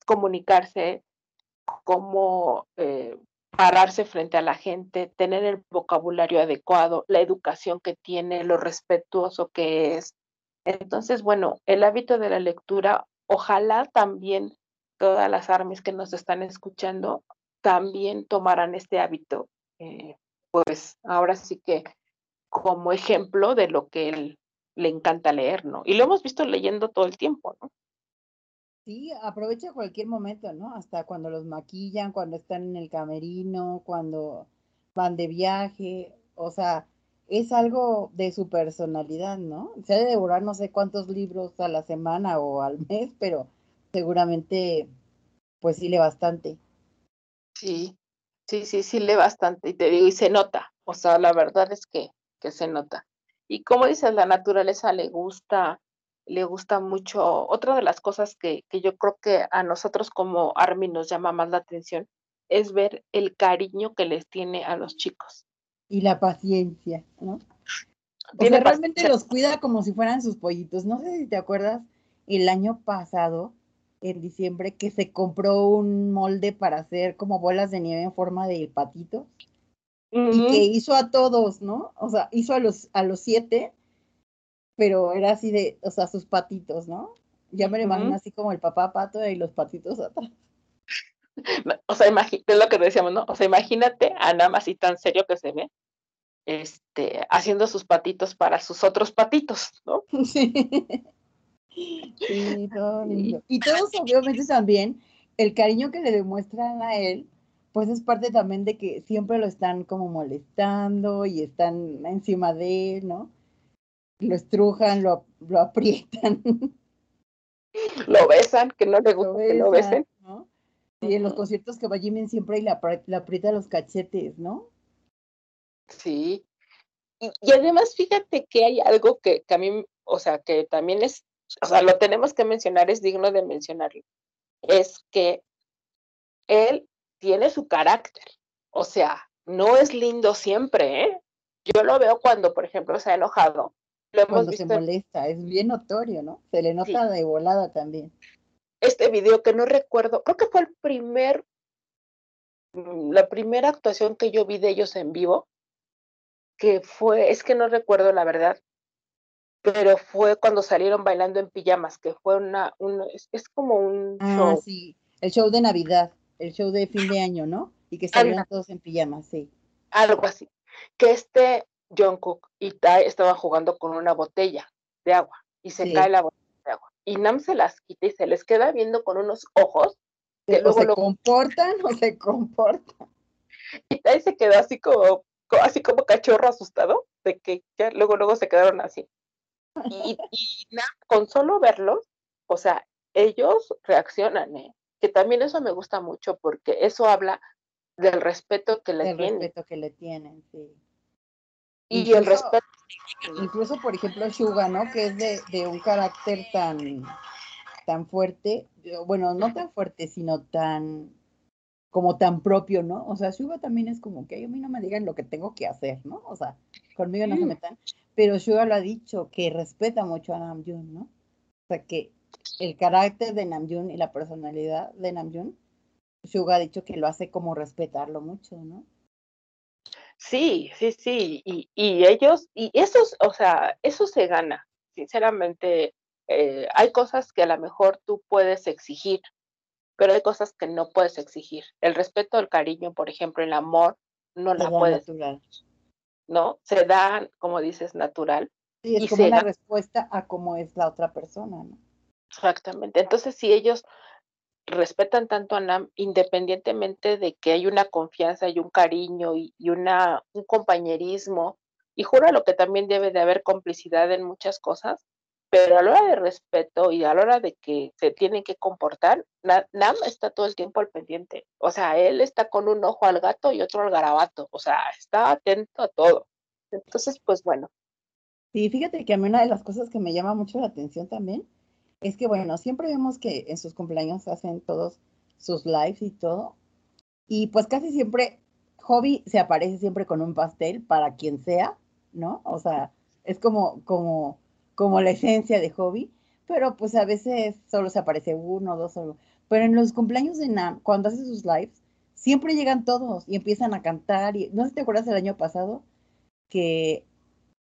comunicarse, cómo eh, pararse frente a la gente, tener el vocabulario adecuado, la educación que tiene, lo respetuoso que es. Entonces, bueno, el hábito de la lectura, ojalá también todas las armas que nos están escuchando también tomarán este hábito, eh, pues ahora sí que como ejemplo de lo que él le encanta leer, ¿no? Y lo hemos visto leyendo todo el tiempo, ¿no? Sí, aprovecha cualquier momento, ¿no? Hasta cuando los maquillan, cuando están en el camerino, cuando van de viaje, o sea, es algo de su personalidad, ¿no? Se ha de devorar no sé cuántos libros a la semana o al mes, pero seguramente, pues sí, le bastante. Sí, sí, sí, sí lee bastante y te digo, y se nota, o sea, la verdad es que, que se nota. Y como dices, la naturaleza le gusta, le gusta mucho. Otra de las cosas que, que yo creo que a nosotros como Army nos llama más la atención es ver el cariño que les tiene a los chicos. Y la paciencia, ¿no? O sea, realmente los cuida como si fueran sus pollitos. No sé si te acuerdas, el año pasado, en diciembre, que se compró un molde para hacer como bolas de nieve en forma de patito y que hizo a todos, ¿no? O sea, hizo a los, a los siete, pero era así de, o sea, sus patitos, ¿no? Ya me lo imagino así como el papá pato y los patitos atrás. O sea, es lo que decíamos, ¿no? O sea, imagínate a Nam así tan serio que se ve, este, haciendo sus patitos para sus otros patitos, ¿no? Sí. Sí, todo lindo. Y todos obviamente también, el cariño que le demuestran a él, pues es parte también de que siempre lo están como molestando y están encima de él, ¿no? Lo estrujan, lo, lo aprietan, Lo besan, que no le gusta lo que lo besen. ¿no? Y en los conciertos que va Jimin siempre y le, apri- le aprieta los cachetes, ¿no? Sí. Y, y además, fíjate que hay algo que, que a mí, o sea, que también es, o sea, lo tenemos que mencionar, es digno de mencionarlo. Es que él tiene su carácter. O sea, no es lindo siempre, ¿eh? Yo lo veo cuando, por ejemplo, se ha enojado. Lo hemos Cuando se visto molesta, es bien notorio, ¿no? Se le nota de volada también. este video que no recuerdo, creo que fue el primer, la primera actuación que yo vi de ellos en vivo, que fue, es que no recuerdo la verdad, pero fue cuando salieron bailando en pijamas, que fue una, un, es, es como un Ah, show, sí, el show de Navidad, el show de fin de año, ¿no? Y que salieron todos en pijamas, sí. algo así, que este Jungkook y Tai estaban jugando con una botella de agua y se Sí. cae la botella de agua y Nam se las quita y se les queda viendo con unos ojos que luego se lo comportan o se comportan. Y ahí se quedó así como, co- así como cachorro asustado, de que ya luego, luego se quedaron así. Y, y na- con solo verlos, o sea, ellos reaccionan, ¿eh? Que también eso me gusta mucho porque eso habla del respeto que le El tienen. respeto que le tienen, sí. Y el respeto, Incluso, por ejemplo, Suga, ¿no? Que es de, de un carácter tan, tan fuerte, bueno, no tan fuerte, sino tan, como tan propio, ¿no? O sea, Suga también es como que "Ay, a mí no me digan lo que tengo que hacer, ¿no? O sea, conmigo no se Mm. metan. Pero Suga lo ha dicho, que respeta mucho a Namjoon, ¿no? O sea, que el carácter de Namjoon y la personalidad de Namjoon, Suga ha dicho que lo hace como respetarlo mucho, ¿no? Sí, sí, sí, y, y ellos, y eso, es- o sea, eso se gana, sinceramente, eh, hay cosas que a lo mejor tú puedes exigir, pero hay cosas que no puedes exigir. El respeto, el cariño, por ejemplo, el amor, no Se la puedes, natural. ¿no? Se da, como dices, natural. Sí, es y como una respuesta a cómo es la otra persona, ¿no? Exactamente. Entonces, si ellos respetan tanto a Nam, independientemente de que hay una confianza y un cariño y, una, un compañerismo, y juro que también debe de haber complicidad en muchas cosas, pero a la hora de respeto y a la hora de que se tienen que comportar, Na- Nam está todo el tiempo al pendiente. O sea, él está con un ojo al gato y otro al garabato. O sea, está atento a todo. Entonces, pues bueno, Sí, fíjate que a mí una de las cosas que me llama mucho la atención también es que bueno, siempre vemos que en sus cumpleaños hacen todos sus lives y todo. Y pues casi siempre Hobby se aparece siempre con un pastel para quien sea, ¿no? O sea, es como, como, como la esencia de Hobby, pero pues a veces solo se aparece uno, dos solo. Pero en los cumpleaños de Nam, cuando hace sus lives, siempre llegan todos y empiezan a cantar. Y, no sé si te acuerdas el año pasado que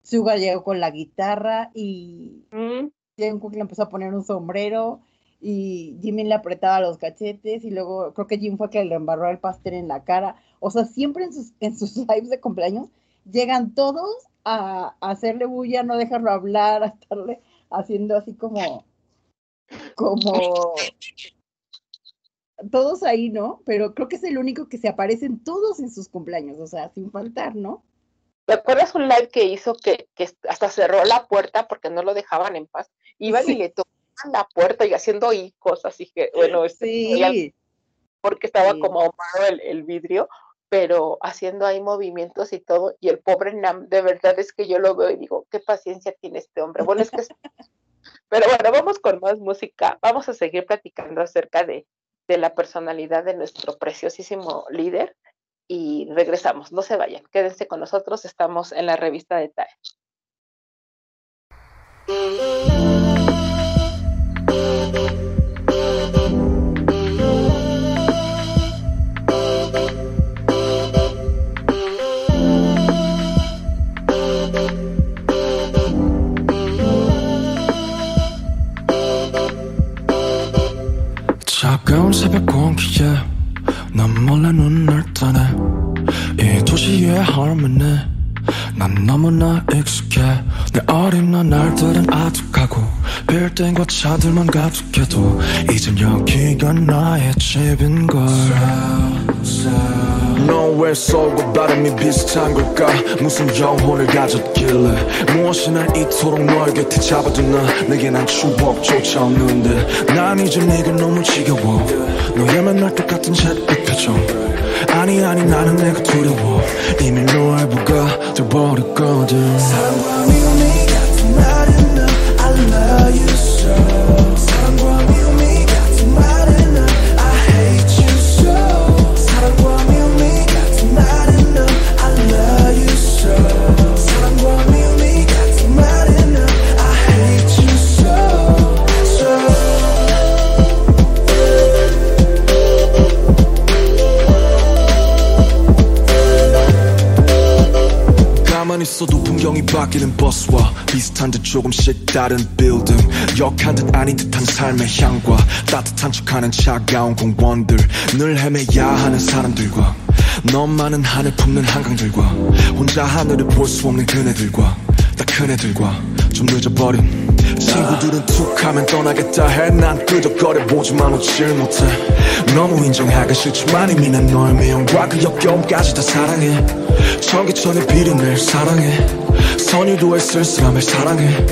Suga llegó con la guitarra y Mm, Jungkook le empezó a poner un sombrero y Jimin le apretaba los cachetes y luego creo que Jim fue que le embarró el pastel en la cara. O sea, siempre en sus, en sus lives de cumpleaños llegan todos a, a hacerle bulla, no dejarlo hablar, a estarle haciendo así como, como todos ahí, ¿no? Pero creo que es el único que se aparecen todos en sus cumpleaños, o sea, sin faltar, ¿no? ¿Te acuerdas un live que hizo que, que hasta cerró la puerta porque no lo dejaban en paz? Iban Sí. y le tocaban la puerta y haciendo ahí cosas, y que, bueno, este, Sí, porque estaba Sí. como ahumado el, el vidrio, pero haciendo ahí movimientos y todo, y el pobre Nam, de verdad es que yo lo veo y digo, qué paciencia tiene este hombre. Bueno, es que Pero bueno, vamos con más música, vamos a seguir platicando acerca de, de la personalidad de nuestro preciosísimo líder y regresamos. No se vayan, quédense con nosotros, estamos en la revista de TAE. 빌딩과 차들만 가득해도 이젠 여기가 나의 집인걸 너왜 서고 바람이 비슷한 걸까? 무슨 영혼을 가졌길래? 무엇이 날 이토록 너의 곁에 잡아두나? 내게 난 추억조차 없는데 난 이제 네가 너무 지겨워. 너의 맨날 똑같은 잿빛 표정 아니 아니 나는 내가 두려워. 이미 너의 부가 돼버렸거든. 사랑과 미움이 조금씩 다른 빌딩 역한 듯 아닌 듯한 삶의 향과 따뜻한 척하는 차가운 공원들. 늘 헤매야 하는 사람들과 너만은 하늘 품는 한강들과 혼자 하늘을 볼 수 없는 그네들과 다 큰애들과 좀 늦어버린 친구들은 툭 하면 떠나겠다 해. 난 끄덕거려 보지만 웃질 못해. 너무 인정하기 싫지만 이미 난 너의 미움과 그 역겨움까지 다 사랑해. 전기천의 비린내 사랑해 선유도의 쓸쓸함을 사랑해.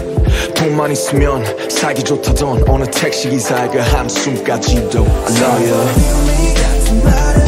돈만 있으면 살기 좋다던 어느 택시기사의 그 한숨까지도 I love you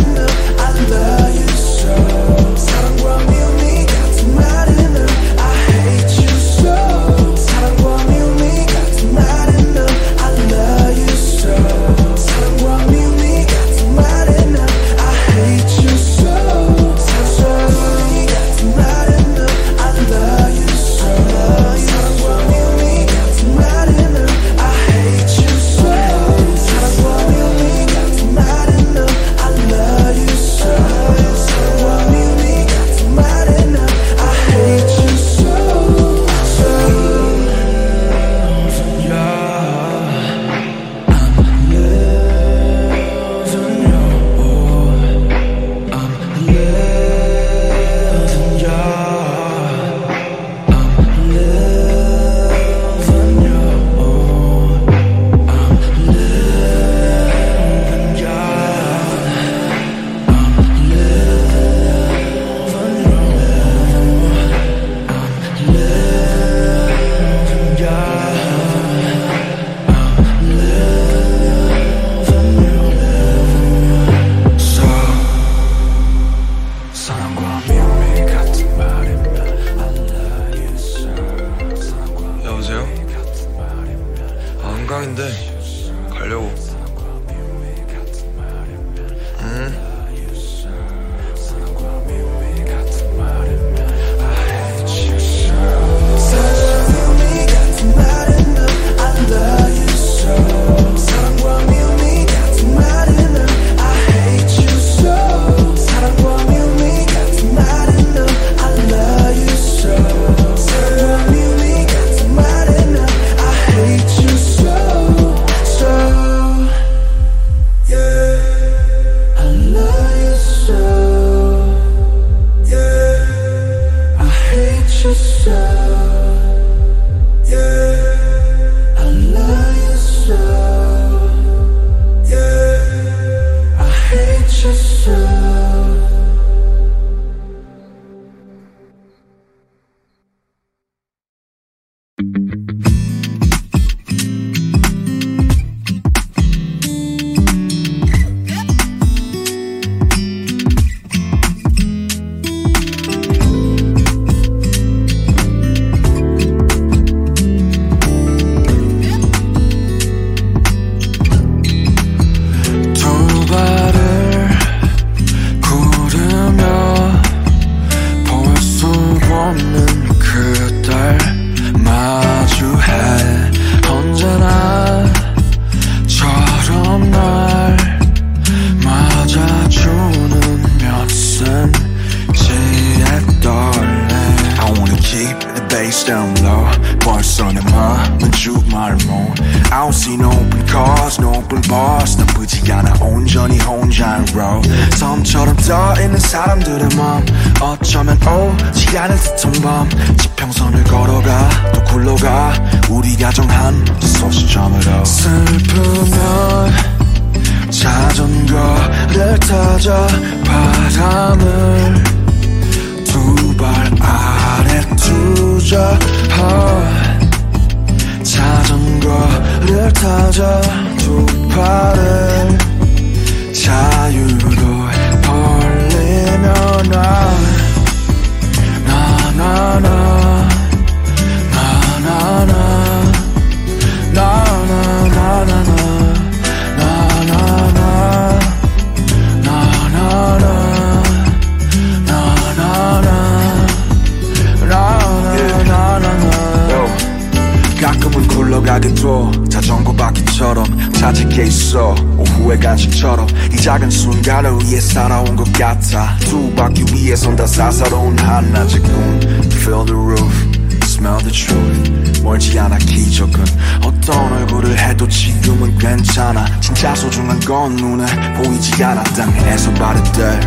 야나 땅에서 바르들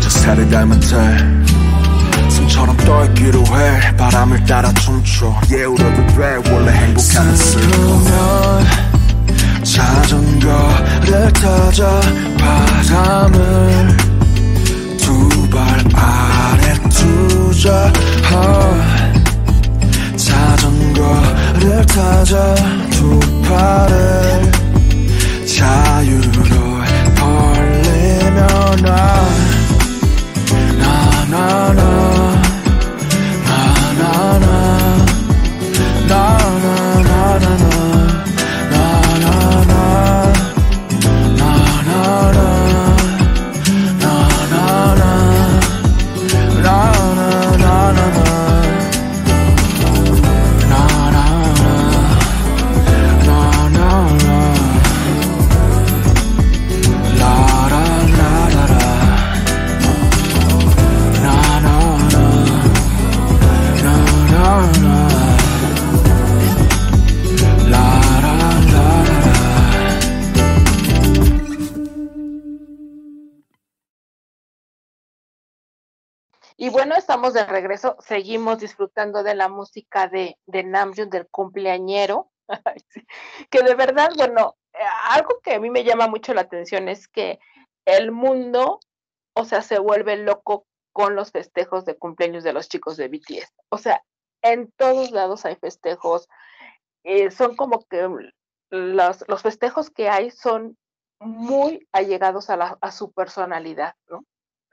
적살을 닮은 들 숨처럼 떨기로 해. 바람을 따라 춤춰. 예우려고 돼. 원래 행복하는 슬픔 자전거를 타자. 바람을 두 발 아래 두자. seguimos disfrutando de la música de, de Namjoon, del cumpleañero, que de verdad, bueno, eh, algo que a mí me llama mucho la atención es que el mundo, o sea, se vuelve loco con los festejos de cumpleaños de los chicos de BTS. O sea, en todos lados hay festejos. Eh, son como que los, los, festejos que hay son muy allegados a, la, su personalidad, ¿no?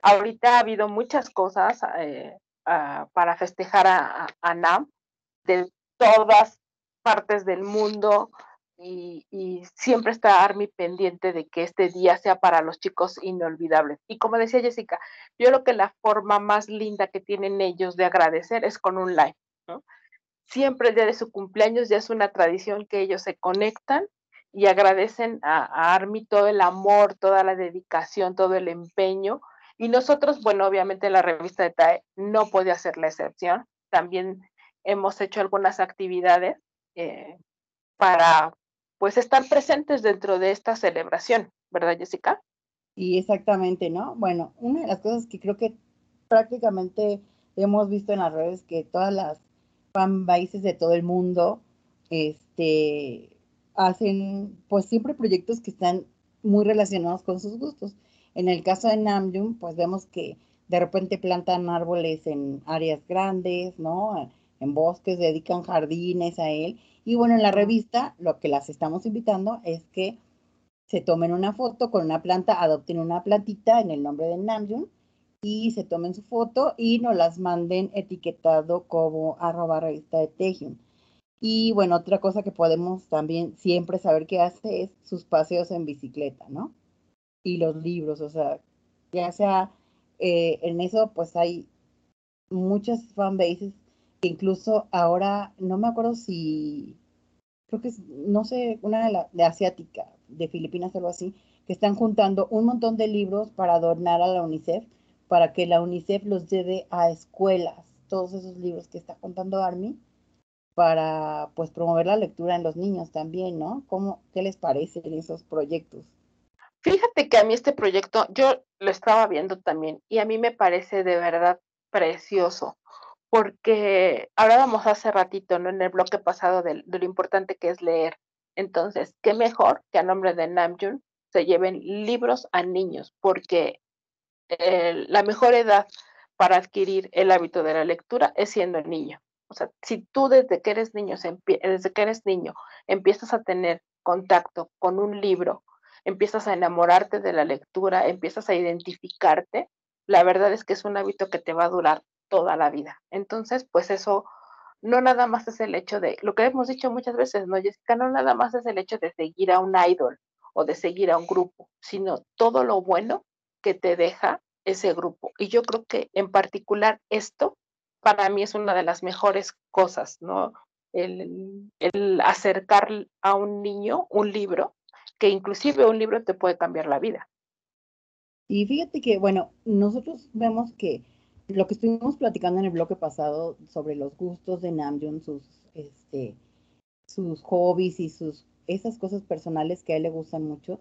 Ahorita ha habido muchas cosas eh, Ah, para festejar a, a, NAM de todas partes del mundo y, siempre está Army pendiente de que este día sea para los chicos inolvidable. Y como decía Jessica, yo creo que la forma más linda que tienen ellos de agradecer es con un live. Siempre el día de su cumpleaños ya es una tradición que ellos se conectan y agradecen a, a Army todo el amor, toda la dedicación, todo el empeño y nosotros, bueno, obviamente la revista de TAE no puede hacer la excepción. También hemos hecho algunas actividades eh, para pues estar presentes dentro de esta celebración, ¿verdad, Jessica? Y exactamente, ¿no? Bueno, una de las cosas que creo que prácticamente hemos visto en las redes que todas las fanbases de todo el mundo este, hacen pues siempre proyectos que están muy relacionados con sus gustos. En el caso de Namjoon, pues vemos que de repente plantan árboles en áreas grandes, ¿no? En bosques, dedican jardines a él. Y bueno, en la revista lo que las estamos invitando es que se tomen una foto con una planta, adopten una plantita en el nombre de Namjoon y se tomen su foto y nos las manden etiquetado como arroba revista de Taehyung. Y bueno, otra cosa que podemos también siempre saber que hace es sus paseos en bicicleta, ¿no? Y los libros, o sea, ya sea eh, en eso, pues hay muchas fanbases que incluso ahora, no me acuerdo si, creo que es, no sé, una de, la, de asiática, de Filipinas, algo así, que están juntando un montón de libros para donar a la UNICEF, para que la UNICEF los lleve a escuelas, todos esos libros que está contando Army, para pues promover la lectura en los niños también, ¿no? ¿Cómo, ¿Qué les parecen esos proyectos? Fíjate que a mí este proyecto, yo lo estaba viendo también y a mí me parece de verdad precioso, porque hablábamos hace ratito, ¿no? En el bloque pasado de, lo importante que es leer. Entonces, qué mejor que a nombre de Namjoon se lleven libros a niños, porque la mejor edad para adquirir el hábito de la lectura es siendo niño. O sea, si tú desde que eres niño, desde que eres niño, empiezas a tener contacto con un libro, empiezas a enamorarte de la lectura, empiezas a identificarte, la verdad es que es un hábito que te va a durar toda la vida. Entonces, pues eso no nada más es el hecho de, lo que hemos dicho muchas veces, ¿no, Jessica? No nada más es el hecho de seguir a un idol o de seguir a un grupo, sino todo lo bueno que te deja ese grupo. Y yo creo que en particular esto para mí es una de las mejores cosas, ¿no? El, el acercar a un niño un libro, que inclusive un libro te puede cambiar la vida. Y fíjate que, bueno, nosotros vemos que lo que estuvimos platicando en el bloque pasado sobre los gustos de Namjoon, sus, este, sus hobbies y sus, esas cosas personales que a él le gustan mucho,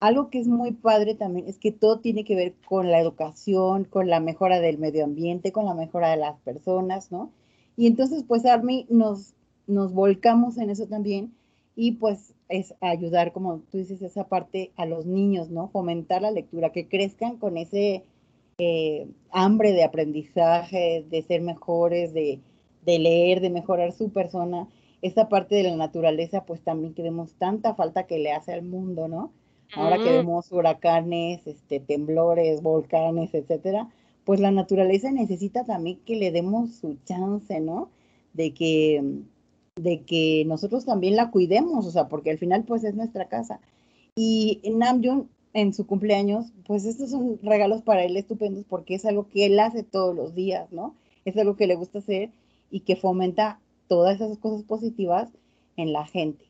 algo que es muy padre también es que todo tiene que ver con la educación, con la mejora del medio ambiente, con la mejora de las personas, ¿no? Y entonces, pues, Army, nos, nos volcamos en eso también y pues es ayudar, como tú dices, esa parte a los niños, ¿no? Fomentar la lectura, que crezcan con ese eh, hambre de aprendizaje, de ser mejores, de, de leer, de mejorar su persona. Esa parte de la naturaleza, pues también que vemos tanta falta que le hace al mundo, ¿no? Ahora que vemos huracanes, este, temblores, volcanes, etcétera, pues la naturaleza necesita también que le demos su chance, ¿no? De que, de que nosotros también la cuidemos, o sea, porque al final pues es nuestra casa. Y Namjoon en su cumpleaños, pues estos son regalos para él estupendos porque es algo que él hace todos los días, ¿no? Es algo que le gusta hacer y que fomenta todas esas cosas positivas en la gente.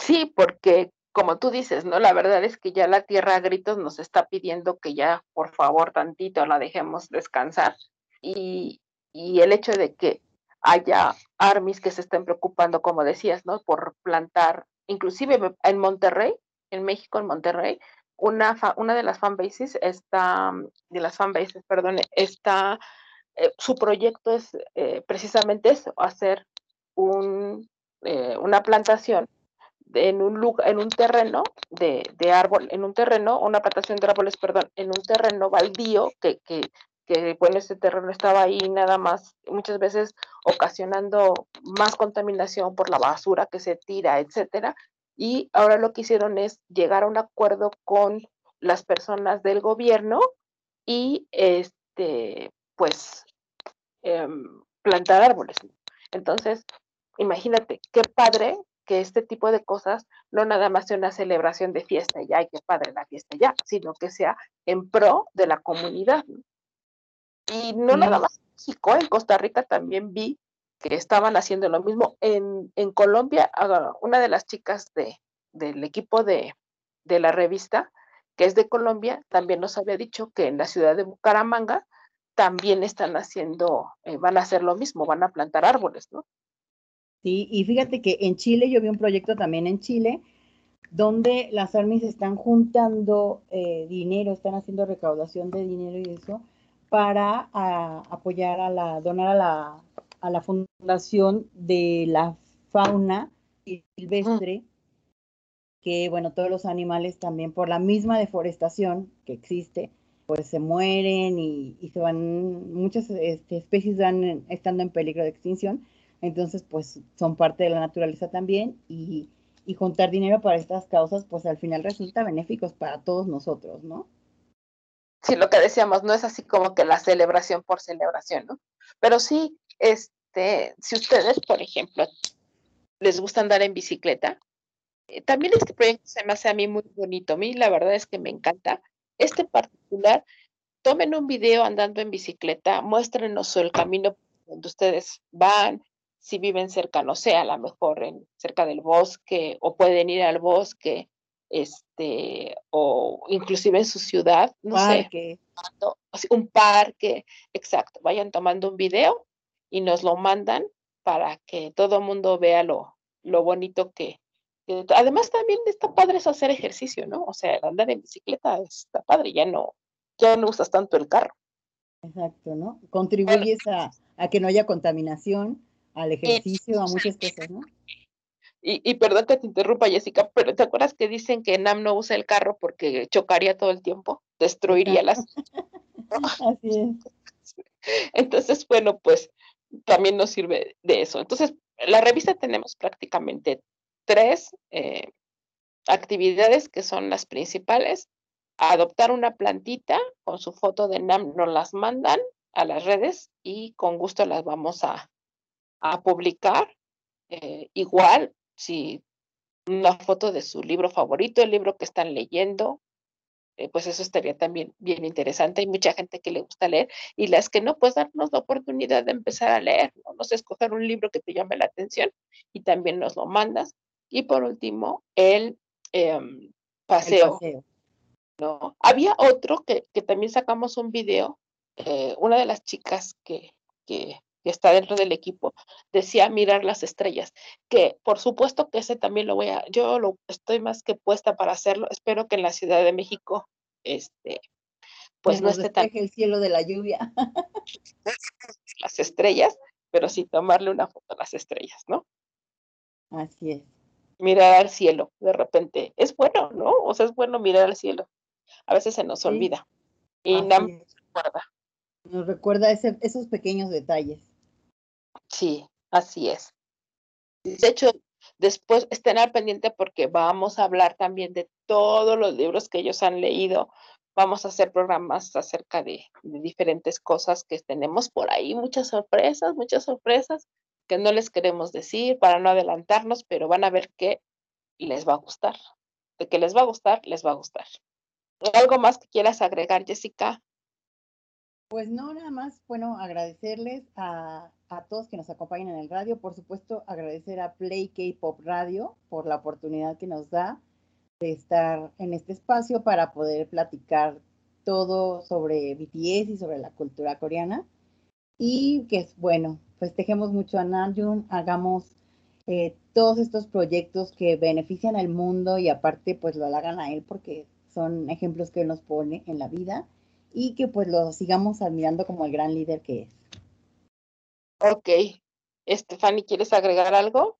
Sí, porque como tú dices, ¿no? La verdad es que ya la tierra a gritos nos está pidiendo que ya, por favor, tantito la dejemos descansar. Y, y el hecho de que haya armies que se estén preocupando, como decías, ¿no? Por plantar, inclusive en Monterrey, en México, en Monterrey, una, fa- una de las fanbases está, de las fanbases, perdón, está, eh, su proyecto es eh, precisamente eso, hacer un, eh, una plantación en un lugar, en un terreno de, de árbol, en un terreno, una plantación de árboles, perdón, en un terreno baldío que, que, que bueno, ese terreno estaba ahí nada más, muchas veces ocasionando más contaminación por la basura que se tira, etcétera. Y ahora lo que hicieron es llegar a un acuerdo con las personas del gobierno y este, pues, em, plantar árboles. Entonces, imagínate, qué padre que este tipo de cosas no nada más sea una celebración de fiesta ya, y qué padre la fiesta ya, sino que sea en pro de la comunidad. Y no nada más México, en Costa Rica también vi que estaban haciendo lo mismo. En, en Colombia, una de las chicas de, del equipo de, de la revista, que es de Colombia, también nos había dicho que en la ciudad de Bucaramanga también están haciendo, eh, van a hacer lo mismo, van a plantar árboles, ¿no? Sí, y fíjate que en Chile, yo vi un proyecto también en Chile, donde las armies están juntando eh, dinero, están haciendo recaudación de dinero y eso, para ah, apoyar a la, donar a la, a la fundación de la fauna silvestre, que bueno, todos los animales también por la misma deforestación que existe, pues se mueren y, y se van, muchas este, especies van estando en peligro de extinción, entonces pues son parte de la naturaleza también y, y juntar dinero para estas causas pues al final resulta benéficos para todos nosotros, ¿no? Sí, lo que decíamos, no es así como que la celebración por celebración, ¿no? Pero sí, este, si ustedes, por ejemplo, les gusta andar en bicicleta, eh, también este proyecto se me hace a mí muy bonito. A mí la verdad es que me encanta. Este particular, tomen un video andando en bicicleta, muéstrenos el camino donde ustedes van, si viven cerca, no sé, a lo mejor cerca del bosque, o pueden ir al bosque, este, o inclusive en su ciudad, no sé Parque, así, un parque, exacto, vayan tomando un video y nos lo mandan para que todo el mundo vea lo, lo bonito que, que- además también está padre es hacer ejercicio, ¿no? O sea, andar en bicicleta está padre, ya no, ya no usas tanto el carro. exacto, ¿no? Contribuyes a, a que no haya contaminación, al ejercicio, a muchas cosas, ¿no? Y, y perdón que te interrumpa, Jessica, pero ¿te acuerdas que dicen que Nam no usa el carro porque chocaría todo el tiempo? Destruiría las Así es. Entonces, bueno, pues también nos sirve de eso. Entonces, en la revista tenemos prácticamente tres eh, actividades que son las principales. Adoptar una plantita con su foto de NAM, nos las mandan a las redes y con gusto las vamos a, a publicar. Eh, igual, si una foto de su libro favorito, el libro que están leyendo, eh, pues eso estaría también bien interesante. Hay mucha gente que le gusta leer y las que no, pues darnos la oportunidad de empezar a leer, ¿no? No sé, escoger un libro que te llame la atención y también nos lo mandas. Y por último, el em, El paseo. ¿no? Había otro que, que también sacamos un video, eh, una de las chicas que, que, que está dentro del equipo decía mirar las estrellas, que por supuesto que ese también lo voy a, yo lo estoy más que puesta para hacerlo, espero que en la Ciudad de México, este, pues no nos esté tan el cielo de la lluvia. las estrellas, pero sí tomarle una foto a las estrellas, ¿no? Así es. Mirar al cielo, de repente, es bueno, ¿no? O sea, es bueno mirar al cielo. A veces se nos Sí, olvida. Y así Nam es. recuerda. Nos recuerda ese- esos pequeños detalles. Sí, así es. De hecho, después estén al pendiente porque vamos a hablar también de todos los libros que ellos han leído. Vamos a hacer programas acerca de, de diferentes cosas que tenemos por ahí, muchas sorpresas, muchas sorpresas que no les queremos decir para no adelantarnos, pero van a ver que les va a gustar. De que les va a gustar, les va a gustar. ¿Algo más que quieras agregar, Jessica? Pues no, nada más, bueno, agradecerles a, a todos que nos acompañan en el radio, por supuesto, agradecer a Play K-Pop Radio por la oportunidad que nos da de estar en este espacio para poder platicar todo sobre BTS y sobre la cultura coreana. Y que es bueno, festejemos mucho a Namjoon, hagamos eh, todos estos proyectos que benefician al mundo y aparte pues lo halagan a él porque son ejemplos que él nos pone en la vida y que pues lo sigamos admirando como el gran líder que es. Ok. Estefany, ¿quieres agregar algo?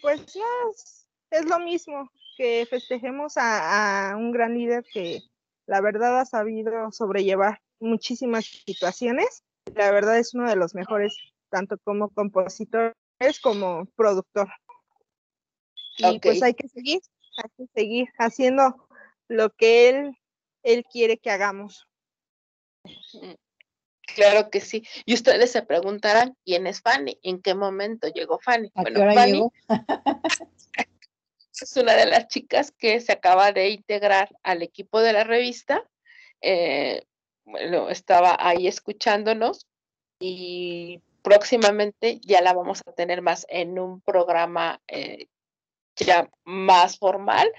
Pues no, es, es lo mismo, que festejemos a, a un gran líder que la verdad ha sabido sobrellevar muchísimas situaciones. La verdad es uno de los mejores, tanto como compositor como productor. Y pues Ok. hay que seguir, hay que seguir haciendo lo que él, él quiere que hagamos. Claro que sí. Y ustedes se preguntarán, ¿quién es Fanny? ¿En qué momento llegó Fanny? ¿A Bueno, qué hora Fanny llegó? es una de las chicas que se acaba de integrar al equipo de la revista. Eh, bueno, estaba ahí escuchándonos y próximamente ya la vamos a tener más en un programa eh, ya más formal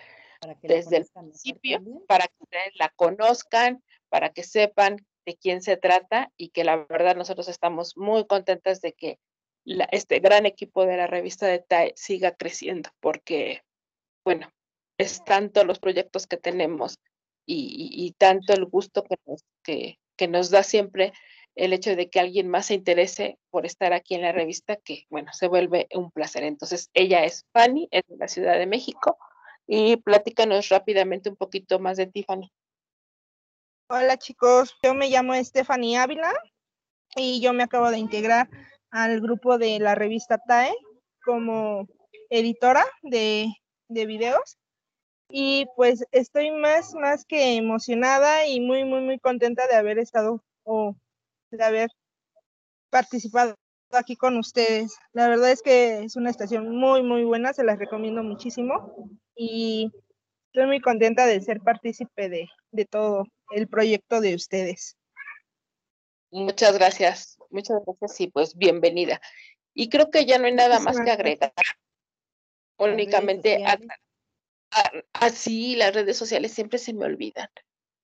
Para que desde el principio, para que ustedes la conozcan, para que sepan de quién se trata y que la verdad nosotros estamos muy contentas de que la- este gran equipo de la revista de TAE siga creciendo, porque, bueno, es tanto los proyectos que tenemos y, y- y tanto el gusto que nos, que, que nos da siempre el hecho de que alguien más se interese por estar aquí en la revista, que, bueno, se vuelve un placer. Entonces, ella es Fanny, es de la Ciudad de México, y platícanos rápidamente un poquito más de ti, Fanny. Hola chicos, yo me llamo Stephanie Ávila y yo me acabo de integrar al grupo de la revista TAE como editora de, de videos. Y pues estoy más, más que emocionada y muy, muy, muy contenta de haber estado o de haber participado aquí con ustedes. La verdad es que es una estación muy, muy buena, se las recomiendo muchísimo y estoy muy contenta de ser partícipe de, de todo el proyecto de ustedes. Muchas gracias, muchas gracias y pues bienvenida. Y creo que ya no hay nada más que agregar. Únicamente, así las redes sociales siempre se me olvidan.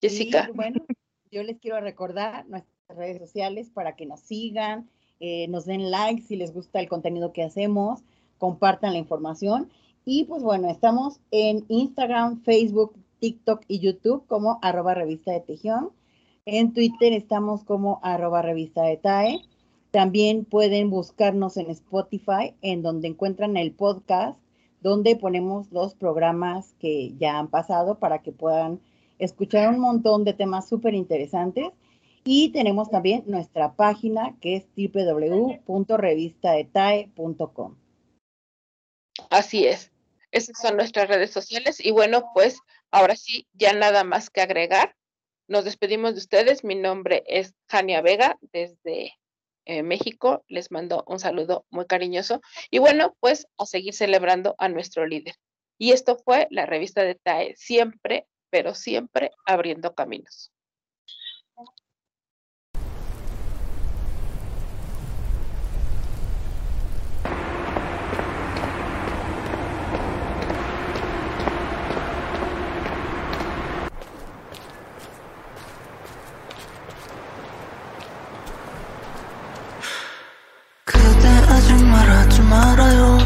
Jessica, bueno, yo les quiero recordar nuestras redes sociales para que nos sigan, eh, nos den like si les gusta el contenido que hacemos, compartan la información. Y pues bueno, estamos en Instagram, Facebook, TikTok y YouTube como arroba revista de Tejión. En Twitter estamos como arroba revista de TAE. También pueden buscarnos en Spotify, en donde encuentran el podcast, donde ponemos los programas que ya han pasado para que puedan escuchar un montón de temas súper interesantes. Y tenemos también nuestra página que es www.revistadetae.com. así es. Esas son nuestras redes sociales. Y bueno, pues ahora sí, ya nada más que agregar. Nos despedimos de ustedes. Mi nombre es Jania Vega desde eh, México. Les mando un saludo muy cariñoso. Y bueno, pues a seguir celebrando a nuestro líder. Y esto fue la revista de TAE, siempre, pero siempre abriendo caminos. 말아요.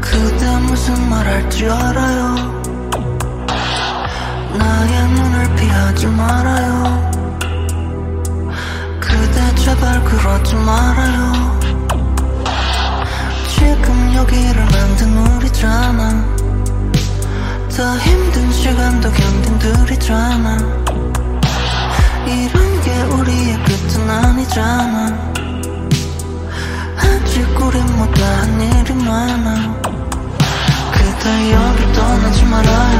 그대 무슨 말 할지 알아요. 나의 눈을 피하지 말아요. 그대 제발 그러지 말아요. 지금 여기를 만든 우리잖아. 더 힘든 시간도 견딘 둘이잖아. 이런 게 우리의 끝은 아니잖아 우린 못다한 일이 많아. 그대 여기 떠나지 말아요.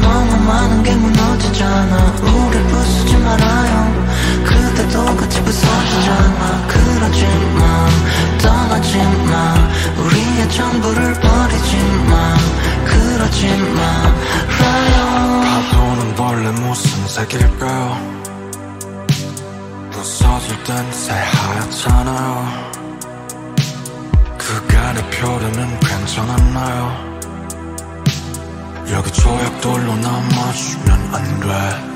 너무 많은 게 무너지잖아. 우리 부수지 말아요. 그대도 같이 부서지잖아. 그러지 마. 떠나지 마. 우리의 전부를 버리지 마. 그러지 말아요. 파도는 원래 무슨 색일까요? 부서질 땐 새하얗잖아요 그간의 표류는 괜찮았나요? 여기 조약돌로 남아주면 안돼.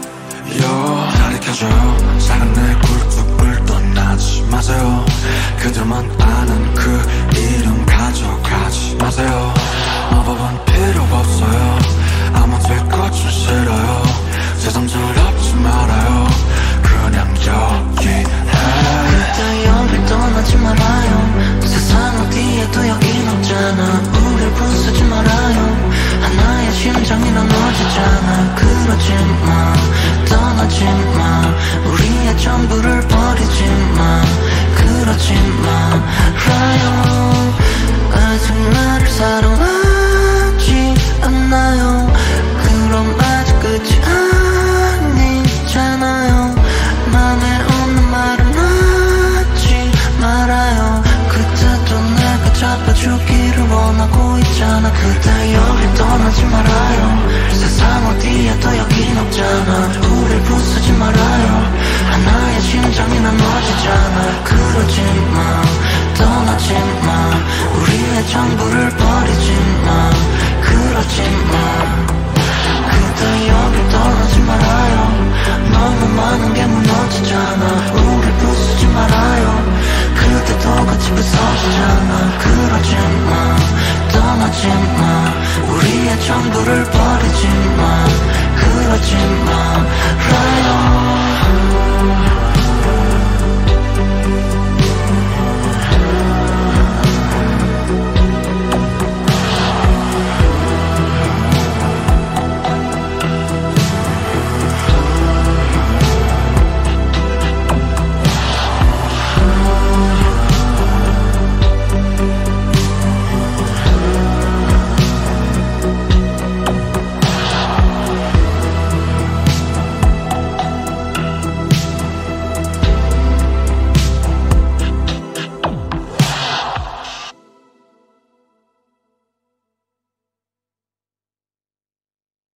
요 다리 켜져요. 작은 내 굴뚝을 떠나지 마세요. 그들만 아는 그 이름 가져가지 마세요. 마법은 필요 없어요. 아마 될 것 좀 싫어요. 새삼스럽지 말아요. 그냥 여기 해. 그때 연을 떠나지 말아요. 또 여긴 없잖아. 우릴 부수지 말아요. 하나의 심장이란 어지잖아. 그러지 마. 떠나지 마. 우리의 전부를 버리지 마. 그러지 말아요 아직 나를 사랑하지 않나요. 그럼 아직 끝이 아니잖아요. 떠나고 있잖아. 그대 여기 떠나지 말아요. 세상 어디에도 여긴 없잖아. 우릴 부수지 말아요. 하나의 심장이 나눠지잖아. 그러지 마. 떠나지 마. 우리의 전부를 버리지 마. 그러지 마. 그대 여기 떠나지 말아요. 너무 많은 게 무너지잖아. 우릴 부수지 말아요. 그때도 같이 부서지잖아. 그러지 마. 떠나지 마. 우리의 전부를 버리지 마. 그러지 마. 라요